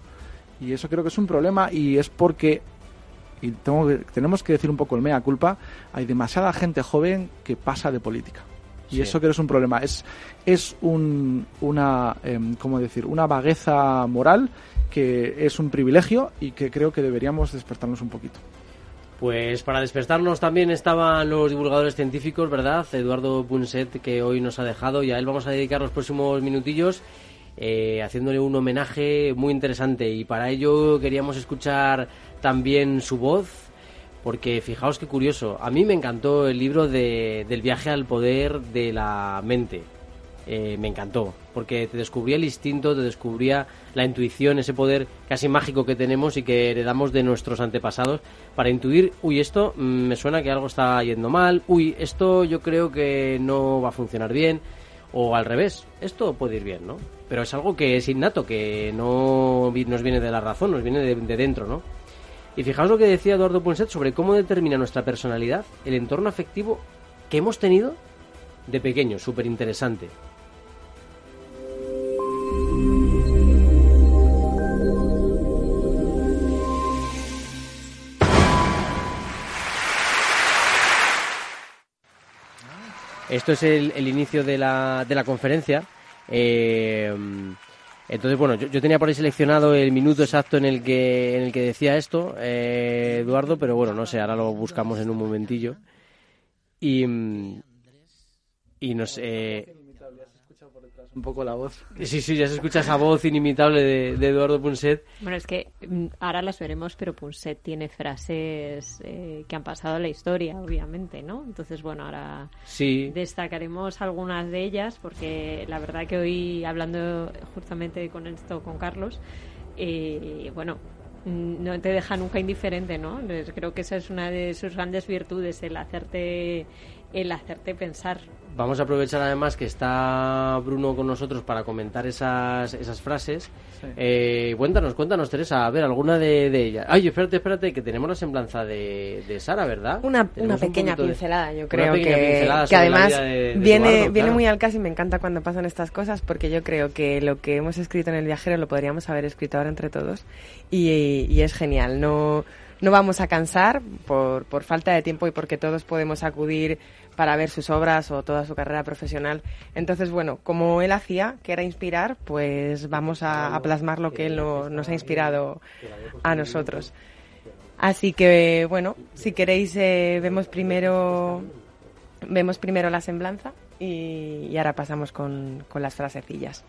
Y eso creo que es un problema y es porque, y tengo tenemos que decir un poco el mea culpa, hay demasiada gente joven que pasa de política. Y eso creo que es un problema. Es, es un, una, em, ¿cómo decir? Una vagueza moral que es un privilegio y que creo que deberíamos despertarnos un poquito. Pues para despertarnos también estaban los divulgadores científicos, ¿verdad? Eduardo Punset, que hoy nos ha dejado, y a él vamos a dedicar los próximos minutillos eh, haciéndole un homenaje muy interesante. Y para ello queríamos escuchar también su voz, porque fijaos qué curioso. A mí me encantó el libro de, del viaje al poder de la mente. Eh, me encantó, porque te descubría el instinto, te descubría la intuición, ese poder casi mágico que tenemos y que heredamos de nuestros antepasados para intuir, uy, esto mm, me suena que algo está yendo mal, uy, esto yo creo que no va a funcionar bien, o al revés, esto puede ir bien, ¿no? Pero es algo que es innato, que no nos viene de la razón, nos viene de, de dentro, ¿no? Y fijaos lo que decía Eduardo Punset sobre cómo determina nuestra personalidad el entorno afectivo que hemos tenido de pequeño, súper interesante. Esto es el, el inicio de la, de la conferencia. Eh, entonces, bueno, yo, tenía por ahí seleccionado el minuto exacto en el que, en el que decía esto, eh, Eduardo, pero bueno, no sé, ahora lo buscamos en un momentillo. Y, y no sé un poco la voz. Sí, sí, ya se escucha esa voz inimitable de, de Eduardo Punset. Bueno, es que mm, ahora las veremos, pero Punset tiene frases eh, que han pasado a la historia, obviamente, ¿no? Entonces, bueno, ahora sí. destacaremos algunas de ellas, porque la verdad que hoy, hablando justamente con esto con Carlos, eh, bueno, mm, no te deja nunca indiferente, ¿no? Creo que esa es una de sus grandes virtudes, el hacerte, el hacerte pensar Vamos a aprovechar además que está Bruno con nosotros para comentar esas, esas frases. Sí. Eh, cuéntanos, cuéntanos, Teresa, a ver, alguna de, de, ellas. Ay, espérate, espérate, que tenemos la semblanza de, de Sara, ¿verdad? Una, una pequeña un pincelada, yo creo que, que además de, viene, Eduardo, viene muy al caso y me encanta cuando pasan estas cosas porque yo creo que lo que hemos escrito en el viajero lo podríamos haber escrito ahora entre todos y, y es genial. No, no vamos a cansar por, por falta de tiempo y porque todos podemos acudir para ver sus obras o toda su carrera profesional. Entonces, bueno, como él hacía, que era inspirar, pues vamos a, a plasmar lo que él no, nos ha inspirado a nosotros. Así que, bueno, si queréis, eh, vemos primero vemos primero la semblanza y, y ahora pasamos con, con las frasecillas.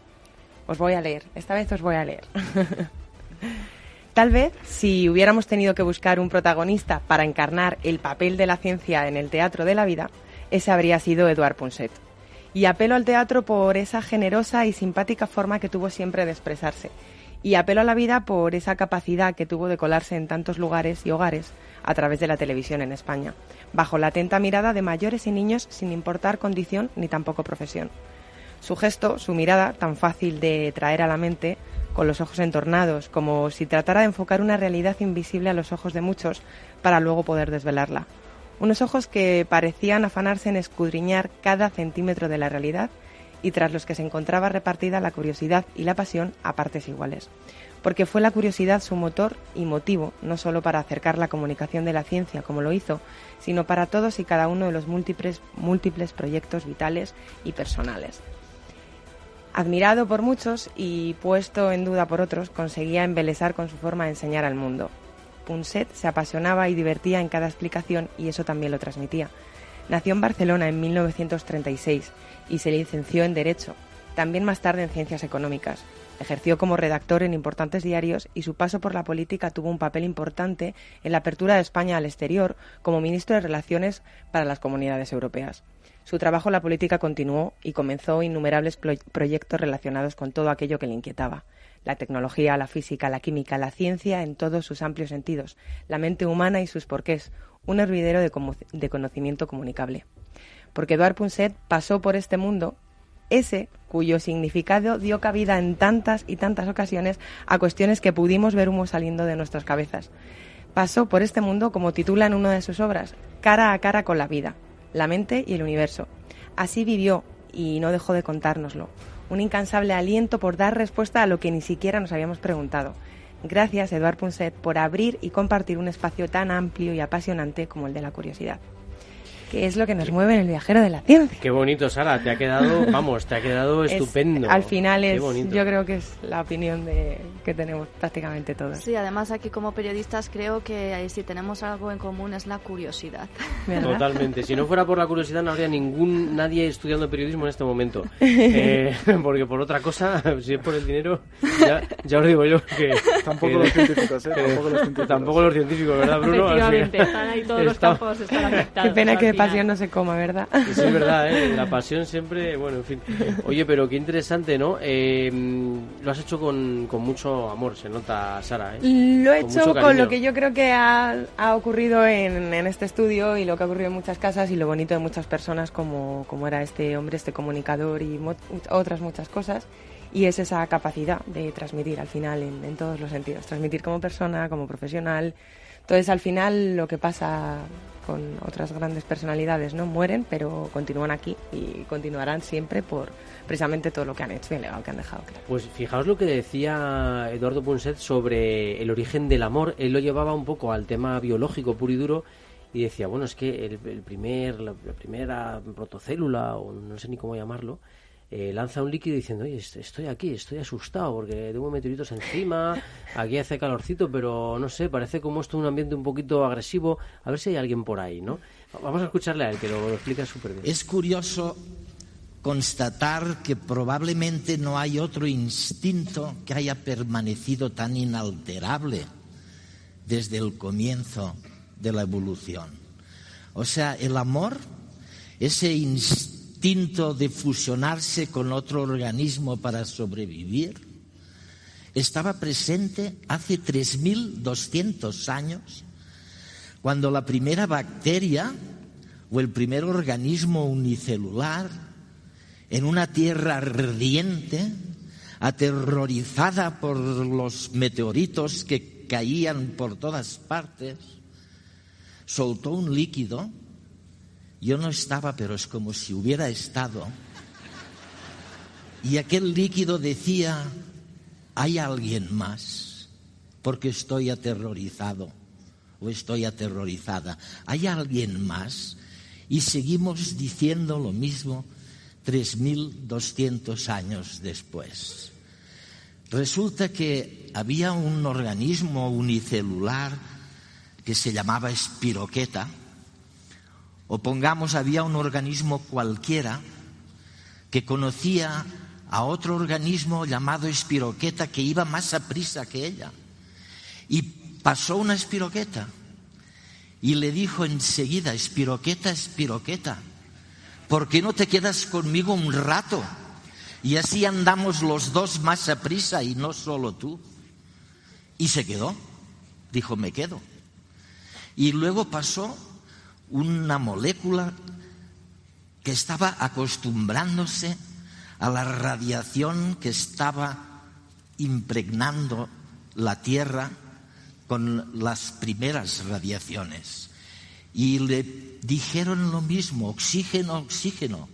Os voy a leer, esta vez os voy a leer. Tal vez, si hubiéramos tenido que buscar un protagonista para encarnar el papel de la ciencia en el teatro de la vida, ese habría sido Eduard Punset. Y apelo al teatro por esa generosa y simpática forma que tuvo siempre de expresarse. Y apelo a la vida por esa capacidad que tuvo de colarse en tantos lugares y hogares a través de la televisión en España, bajo la atenta mirada de mayores y niños sin importar condición ni tampoco profesión. Su gesto, su mirada, tan fácil de traer a la mente, con los ojos entornados, como si tratara de enfocar una realidad invisible a los ojos de muchos para luego poder desvelarla unos ojos que parecían afanarse en escudriñar cada centímetro de la realidad y tras los que se encontraba repartida la curiosidad y la pasión a partes iguales. Porque fue la curiosidad su motor y motivo, no solo para acercar la comunicación de la ciencia como lo hizo, sino para todos y cada uno de los múltiples, múltiples proyectos vitales y personales. Admirado por muchos y puesto en duda por otros, conseguía embelesar con su forma de enseñar al mundo, Punset se apasionaba y divertía en cada explicación y eso también lo transmitía. Nació en Barcelona en 1936 y se licenció en Derecho, también más tarde en Ciencias Económicas. Ejerció como redactor en importantes diarios y su paso por la política tuvo un papel importante en la apertura de España al exterior como ministro de Relaciones para las comunidades europeas. Su trabajo en la política continuó y comenzó innumerables proyectos relacionados con todo aquello que le inquietaba la tecnología, la física, la química, la ciencia en todos sus amplios sentidos, la mente humana y sus porqués, un hervidero de, conocimiento comunicable. Porque Eduard Punset pasó por este mundo, ese cuyo significado dio cabida en tantas y tantas ocasiones a cuestiones que pudimos ver humo saliendo de nuestras cabezas. Pasó por este mundo, como titula en una de sus obras, cara a cara con la vida, la mente y el universo. Así vivió y no dejó de contárnoslo un incansable aliento por dar respuesta a lo que ni siquiera nos habíamos preguntado. Gracias, Eduard Punset, por abrir y compartir un espacio tan amplio y apasionante como el de la curiosidad que es lo que nos mueve en el viajero de la ciencia. Qué bonito, Sara, te ha quedado, vamos, te ha quedado estupendo. al final es, yo creo que es la opinión de que tenemos prácticamente todos. Sí, además aquí como periodistas creo que si tenemos algo en común es la curiosidad. Totalmente. Si no fuera por la curiosidad no habría ningún nadie estudiando periodismo en este momento. Eh, porque por otra cosa, si es por el dinero, ya, ya os digo yo que, Tampoco los científicos, ¿eh? Tampoco los científicos. Tampoco los científicos, ¿verdad, Bruno? Efectivamente, están ahí todos los campos están afectados. Qué pena que. Pasión no se coma, ¿verdad? Sí, es verdad, ¿eh? La pasión siempre, bueno, en fin. Oye, pero qué interesante, ¿no? Eh, lo has hecho con, con mucho amor, se nota, Sara, ¿eh? Lo he Con hecho con lo que yo creo que ha, ha ocurrido en, en este estudio y lo que ha ocurrido en muchas casas y lo bonito de muchas personas como, como era este hombre, este comunicador y mo- otras muchas cosas. Y es esa capacidad de transmitir al final en, en todos los sentidos. Transmitir como persona, como profesional. Entonces al final lo que pasa con otras grandes personalidades, ¿no? Mueren, pero continúan aquí y continuarán siempre por precisamente todo lo que han hecho y el legado que han dejado, claro. Pues fijaos lo que decía Eduardo Punset sobre el origen del amor. Él lo llevaba un poco al tema biológico puro y duro y decía, bueno, es que el, primer, la, la primera protocélula, o no sé ni cómo llamarlo, eh, lanza un líquido diciendo, oye, est- estoy aquí, estoy asustado porque tengo meteoritos encima, aquí hace calorcito, pero no sé, parece como esto un ambiente un poquito agresivo. A ver si hay alguien por ahí, ¿no? Vamos a escucharle a él, que lo, lo explica súper bien. Es curioso constatar que probablemente no hay otro instinto que haya permanecido tan inalterable desde el comienzo de la evolución. O sea, el amor, ese instinto de fusionarse con otro organismo para sobrevivir, estaba presente hace 3.200 años, cuando la primera bacteria o el primer organismo unicelular en una tierra ardiente, aterrorizada por los meteoritos que caían por todas partes, soltó un líquido. Yo no estaba, pero es como si hubiera estado. Y aquel líquido decía, hay alguien más, porque estoy aterrorizado o estoy aterrorizada. ¿Hay alguien más? Y seguimos diciendo lo mismo 3.200 años después. Resulta que había un organismo unicelular que se llamaba espiroqueta, o pongamos, había un organismo cualquiera que conocía a otro organismo llamado espiroqueta que iba más a prisa que ella. Y pasó una espiroqueta y le dijo enseguida, espiroqueta, espiroqueta, ¿por qué no te quedas conmigo un rato? Y así andamos los dos más a prisa y no solo tú. Y se quedó, dijo, me quedo. Y luego pasó una molécula que estaba acostumbrándose a la radiación que estaba impregnando la Tierra con las primeras radiaciones. Y le dijeron lo mismo, oxígeno, oxígeno,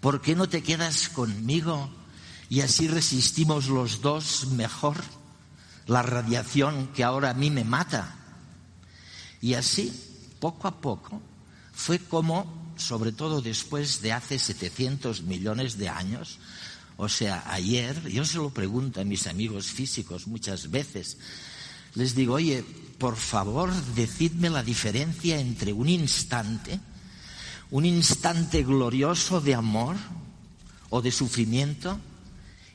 ¿por qué no te quedas conmigo y así resistimos los dos mejor la radiación que ahora a mí me mata? Y así, poco a poco, fue como, sobre todo después de hace 700 millones de años, o sea, ayer, yo se lo pregunto a mis amigos físicos muchas veces, les digo, oye, por favor, decidme la diferencia entre un instante, un instante glorioso de amor o de sufrimiento,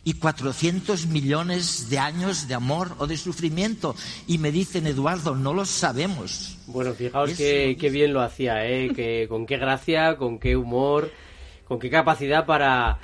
y 400 millones de años de amor o de sufrimiento. Y me dicen, Eduardo, no lo sabemos. Bueno, fijaos qué, qué bien lo hacía, ¿eh? Que, con qué gracia, con qué humor, con qué capacidad para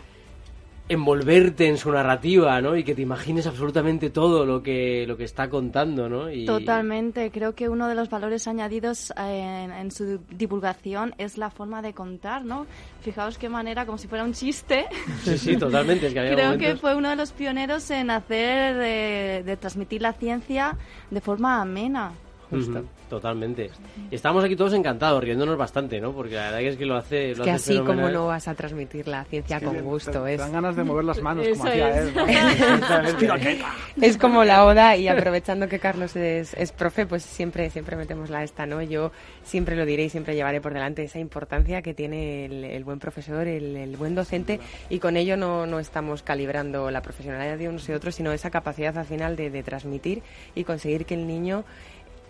envolverte en su narrativa, ¿no? Y que te imagines absolutamente todo lo que, lo que está contando, ¿no? Y... Totalmente. Creo que uno de los valores añadidos eh, en, en su divulgación es la forma de contar, ¿no? Fijaos qué manera, como si fuera un chiste. Sí, sí, totalmente. Es que había Creo que fue uno de los pioneros en hacer, eh, de transmitir la ciencia de forma amena. Ujú, Totalmente. Y estamos aquí todos encantados, riéndonos bastante, ¿no? Porque la verdad que es que lo hace, Es lo que hace así como no vas a transmitir la ciencia Que con te- gusto. te Es, dan ganas de mover las manos como hacía es. él. ¿no? es como la oda y aprovechando que Carlos es, es profe, pues siempre, siempre metemos la esta, ¿no? Yo siempre lo diré y siempre llevaré por delante esa importancia que tiene el, el buen profesor, el, el buen docente y con ello no, no estamos calibrando la profesionalidad de unos y otros, sino esa capacidad al final de, de transmitir y conseguir que el niño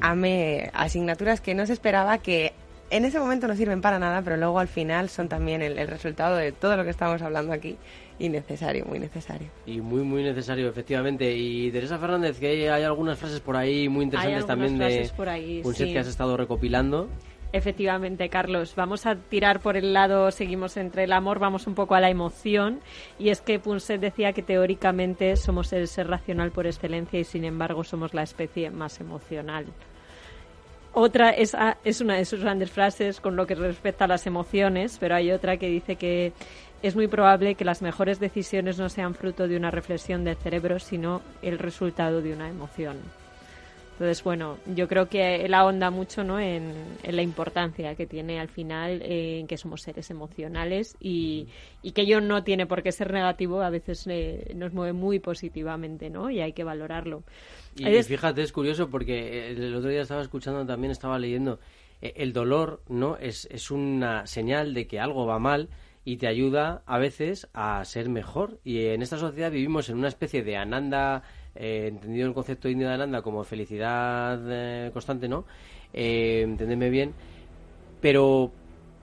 ame asignaturas que no se esperaba que en ese momento no sirven para nada, pero luego al final son también el, resultado de todo lo que estamos hablando aquí y necesario, muy necesario. Y muy, muy necesario, efectivamente. Y Teresa Fernández, que hay, algunas frases por ahí muy interesantes también de un set que has estado recopilando. Efectivamente, Carlos. Vamos a tirar por el lado, seguimos entre el amor, vamos un poco a la emoción. Y es que Punset decía que teóricamente somos el ser racional por excelencia y sin embargo somos la especie más emocional. Otra es, ah, es una de sus grandes frases con lo que respecta a las emociones, pero hay otra que dice que es muy probable que las mejores decisiones no sean fruto de una reflexión del cerebro, sino el resultado de una emoción. Entonces, bueno, yo creo que él ahonda mucho ¿no? en, la importancia que tiene al final en que somos seres emocionales y, que ello no tiene por qué ser negativo, a veces eh, nos mueve muy positivamente ¿no? y hay que valorarlo. Y, fíjate, es curioso porque el otro día estaba escuchando, también estaba leyendo, eh, el dolor no es, es una señal de que algo va mal y te ayuda a veces a ser mejor. Y en esta sociedad vivimos en una especie de ananda eh, entendido el concepto de Ananda como felicidad eh, constante, ¿no? Eh, entendedme bien, pero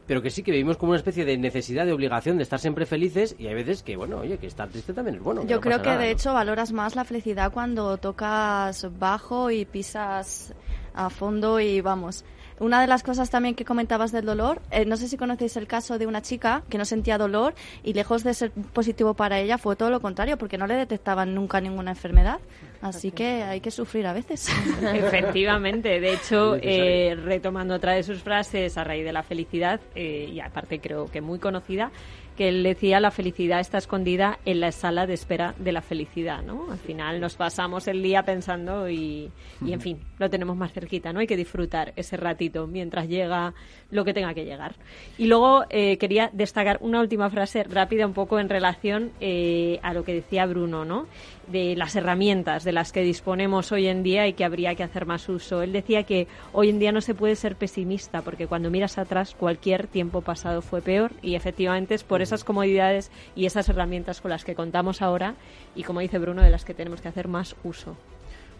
pero que sí que vivimos como una especie de necesidad, de obligación de estar siempre felices y hay veces que, bueno, oye, que estar triste también es bueno. Yo creo que de hecho valoras más la felicidad cuando tocas bajo y pisas a fondo y vamos. Una de las cosas también que comentabas del dolor, eh, no sé si conocéis el caso de una chica que no sentía dolor y lejos de ser positivo para ella fue todo lo contrario porque no le detectaban nunca ninguna enfermedad. Así que hay que sufrir a veces. Efectivamente. De hecho, eh, retomando otra de sus frases a raíz de la felicidad, eh, y aparte creo que muy conocida, que él decía la felicidad está escondida en la sala de espera de la felicidad, ¿no? Al final nos pasamos el día pensando y, y en fin, lo tenemos más cerquita, ¿no? Hay que disfrutar ese ratito mientras llega lo que tenga que llegar. Y luego eh, quería destacar una última frase rápida un poco en relación eh, a lo que decía Bruno, ¿no? De las herramientas de las que disponemos hoy en día y que habría que hacer más uso. Él decía que hoy en día no se puede ser pesimista porque cuando miras atrás cualquier tiempo pasado fue peor y efectivamente es por esas comodidades y esas herramientas con las que contamos ahora y, como dice Bruno, de las que tenemos que hacer más uso.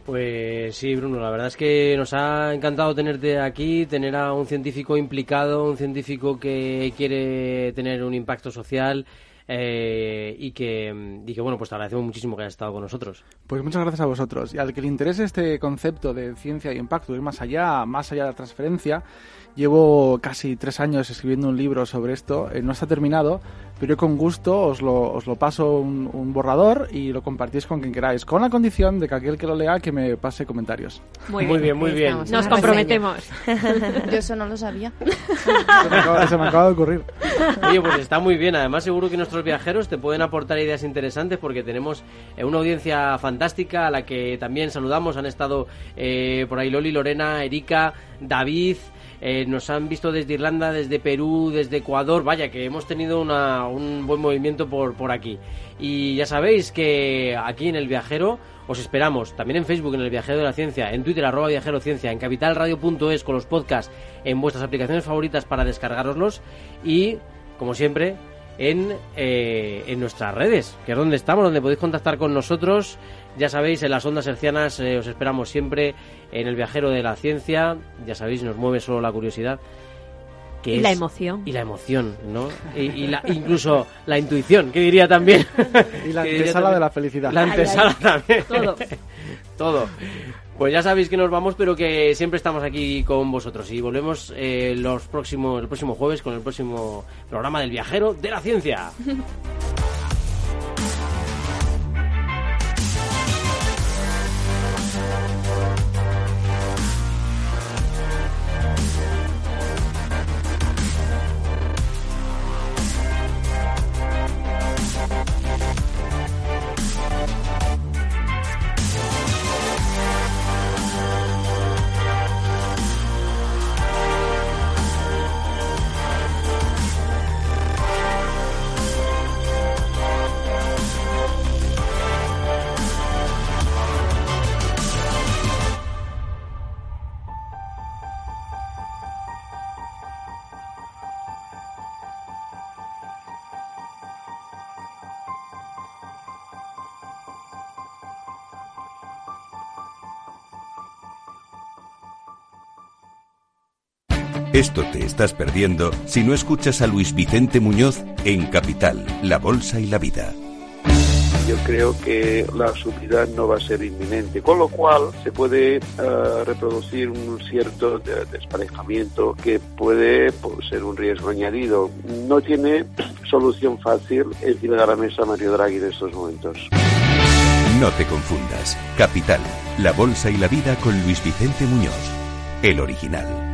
Pues sí, Bruno, la verdad es que nos ha encantado tenerte aquí, tener a un científico implicado, un científico que quiere tener un impacto social eh, y, que, y que, bueno, pues te agradecemos muchísimo que hayas estado con nosotros. Pues muchas gracias a vosotros. Y al que le interese este concepto de ciencia y impacto, ir más allá, más allá de la transferencia, Llevo casi tres años escribiendo un libro sobre esto, eh, no está terminado, pero yo con gusto os lo, os lo paso un, borrador y lo compartís con quien queráis, con la condición de que aquel que lo lea que me pase comentarios. Muy bien, muy bien. Nos comprometemos. yo eso no lo sabía. Se me, acaba, de ocurrir. Oye, pues está muy bien. Además, seguro que nuestros viajeros te pueden aportar ideas interesantes porque tenemos eh, una audiencia fantástica a la que también saludamos. Han estado eh, por ahí Loli, Lorena, Erika, David. Eh, nos han visto desde Irlanda, desde Perú, desde Ecuador. Vaya, que hemos tenido un buen movimiento por, por aquí. Y ya sabéis que aquí en El Viajero os esperamos. También en Facebook, en El Viajero de la Ciencia. En Twitter, arroba Viajero Ciencia. En capitalradio.es con los podcasts en vuestras aplicaciones favoritas para descargaroslos. Y, como siempre, en, eh, en nuestras redes, que es donde estamos, donde podéis contactar con nosotros. Ya sabéis, en las ondas hercianas eh, os esperamos siempre en el viajero de la ciencia. Ya sabéis, nos mueve solo la curiosidad. Que y la emoción. Y la emoción, ¿no? Y, la, incluso la intuición, que diría también. Y la antesala de la felicidad. La antesala también. Todo. Todo. Pues ya sabéis que nos vamos, pero que siempre estamos aquí con vosotros. Y volvemos eh, los próximos, el próximo jueves con el próximo programa del viajero de la ciencia. Esto te estás perdiendo si no escuchas a Luis Vicente Muñoz en Capital, La Bolsa y la Vida yo creo que la subida no va a ser inminente, con lo cual se puede eh, reproducir un cierto desparejamiento que puede pues, ser un riesgo añadido. No tiene solución fácil encima de la mesa Mario Draghi en estos momentos. No te confundas. Capital, la bolsa y la vida con Luis Vicente Muñoz, el original.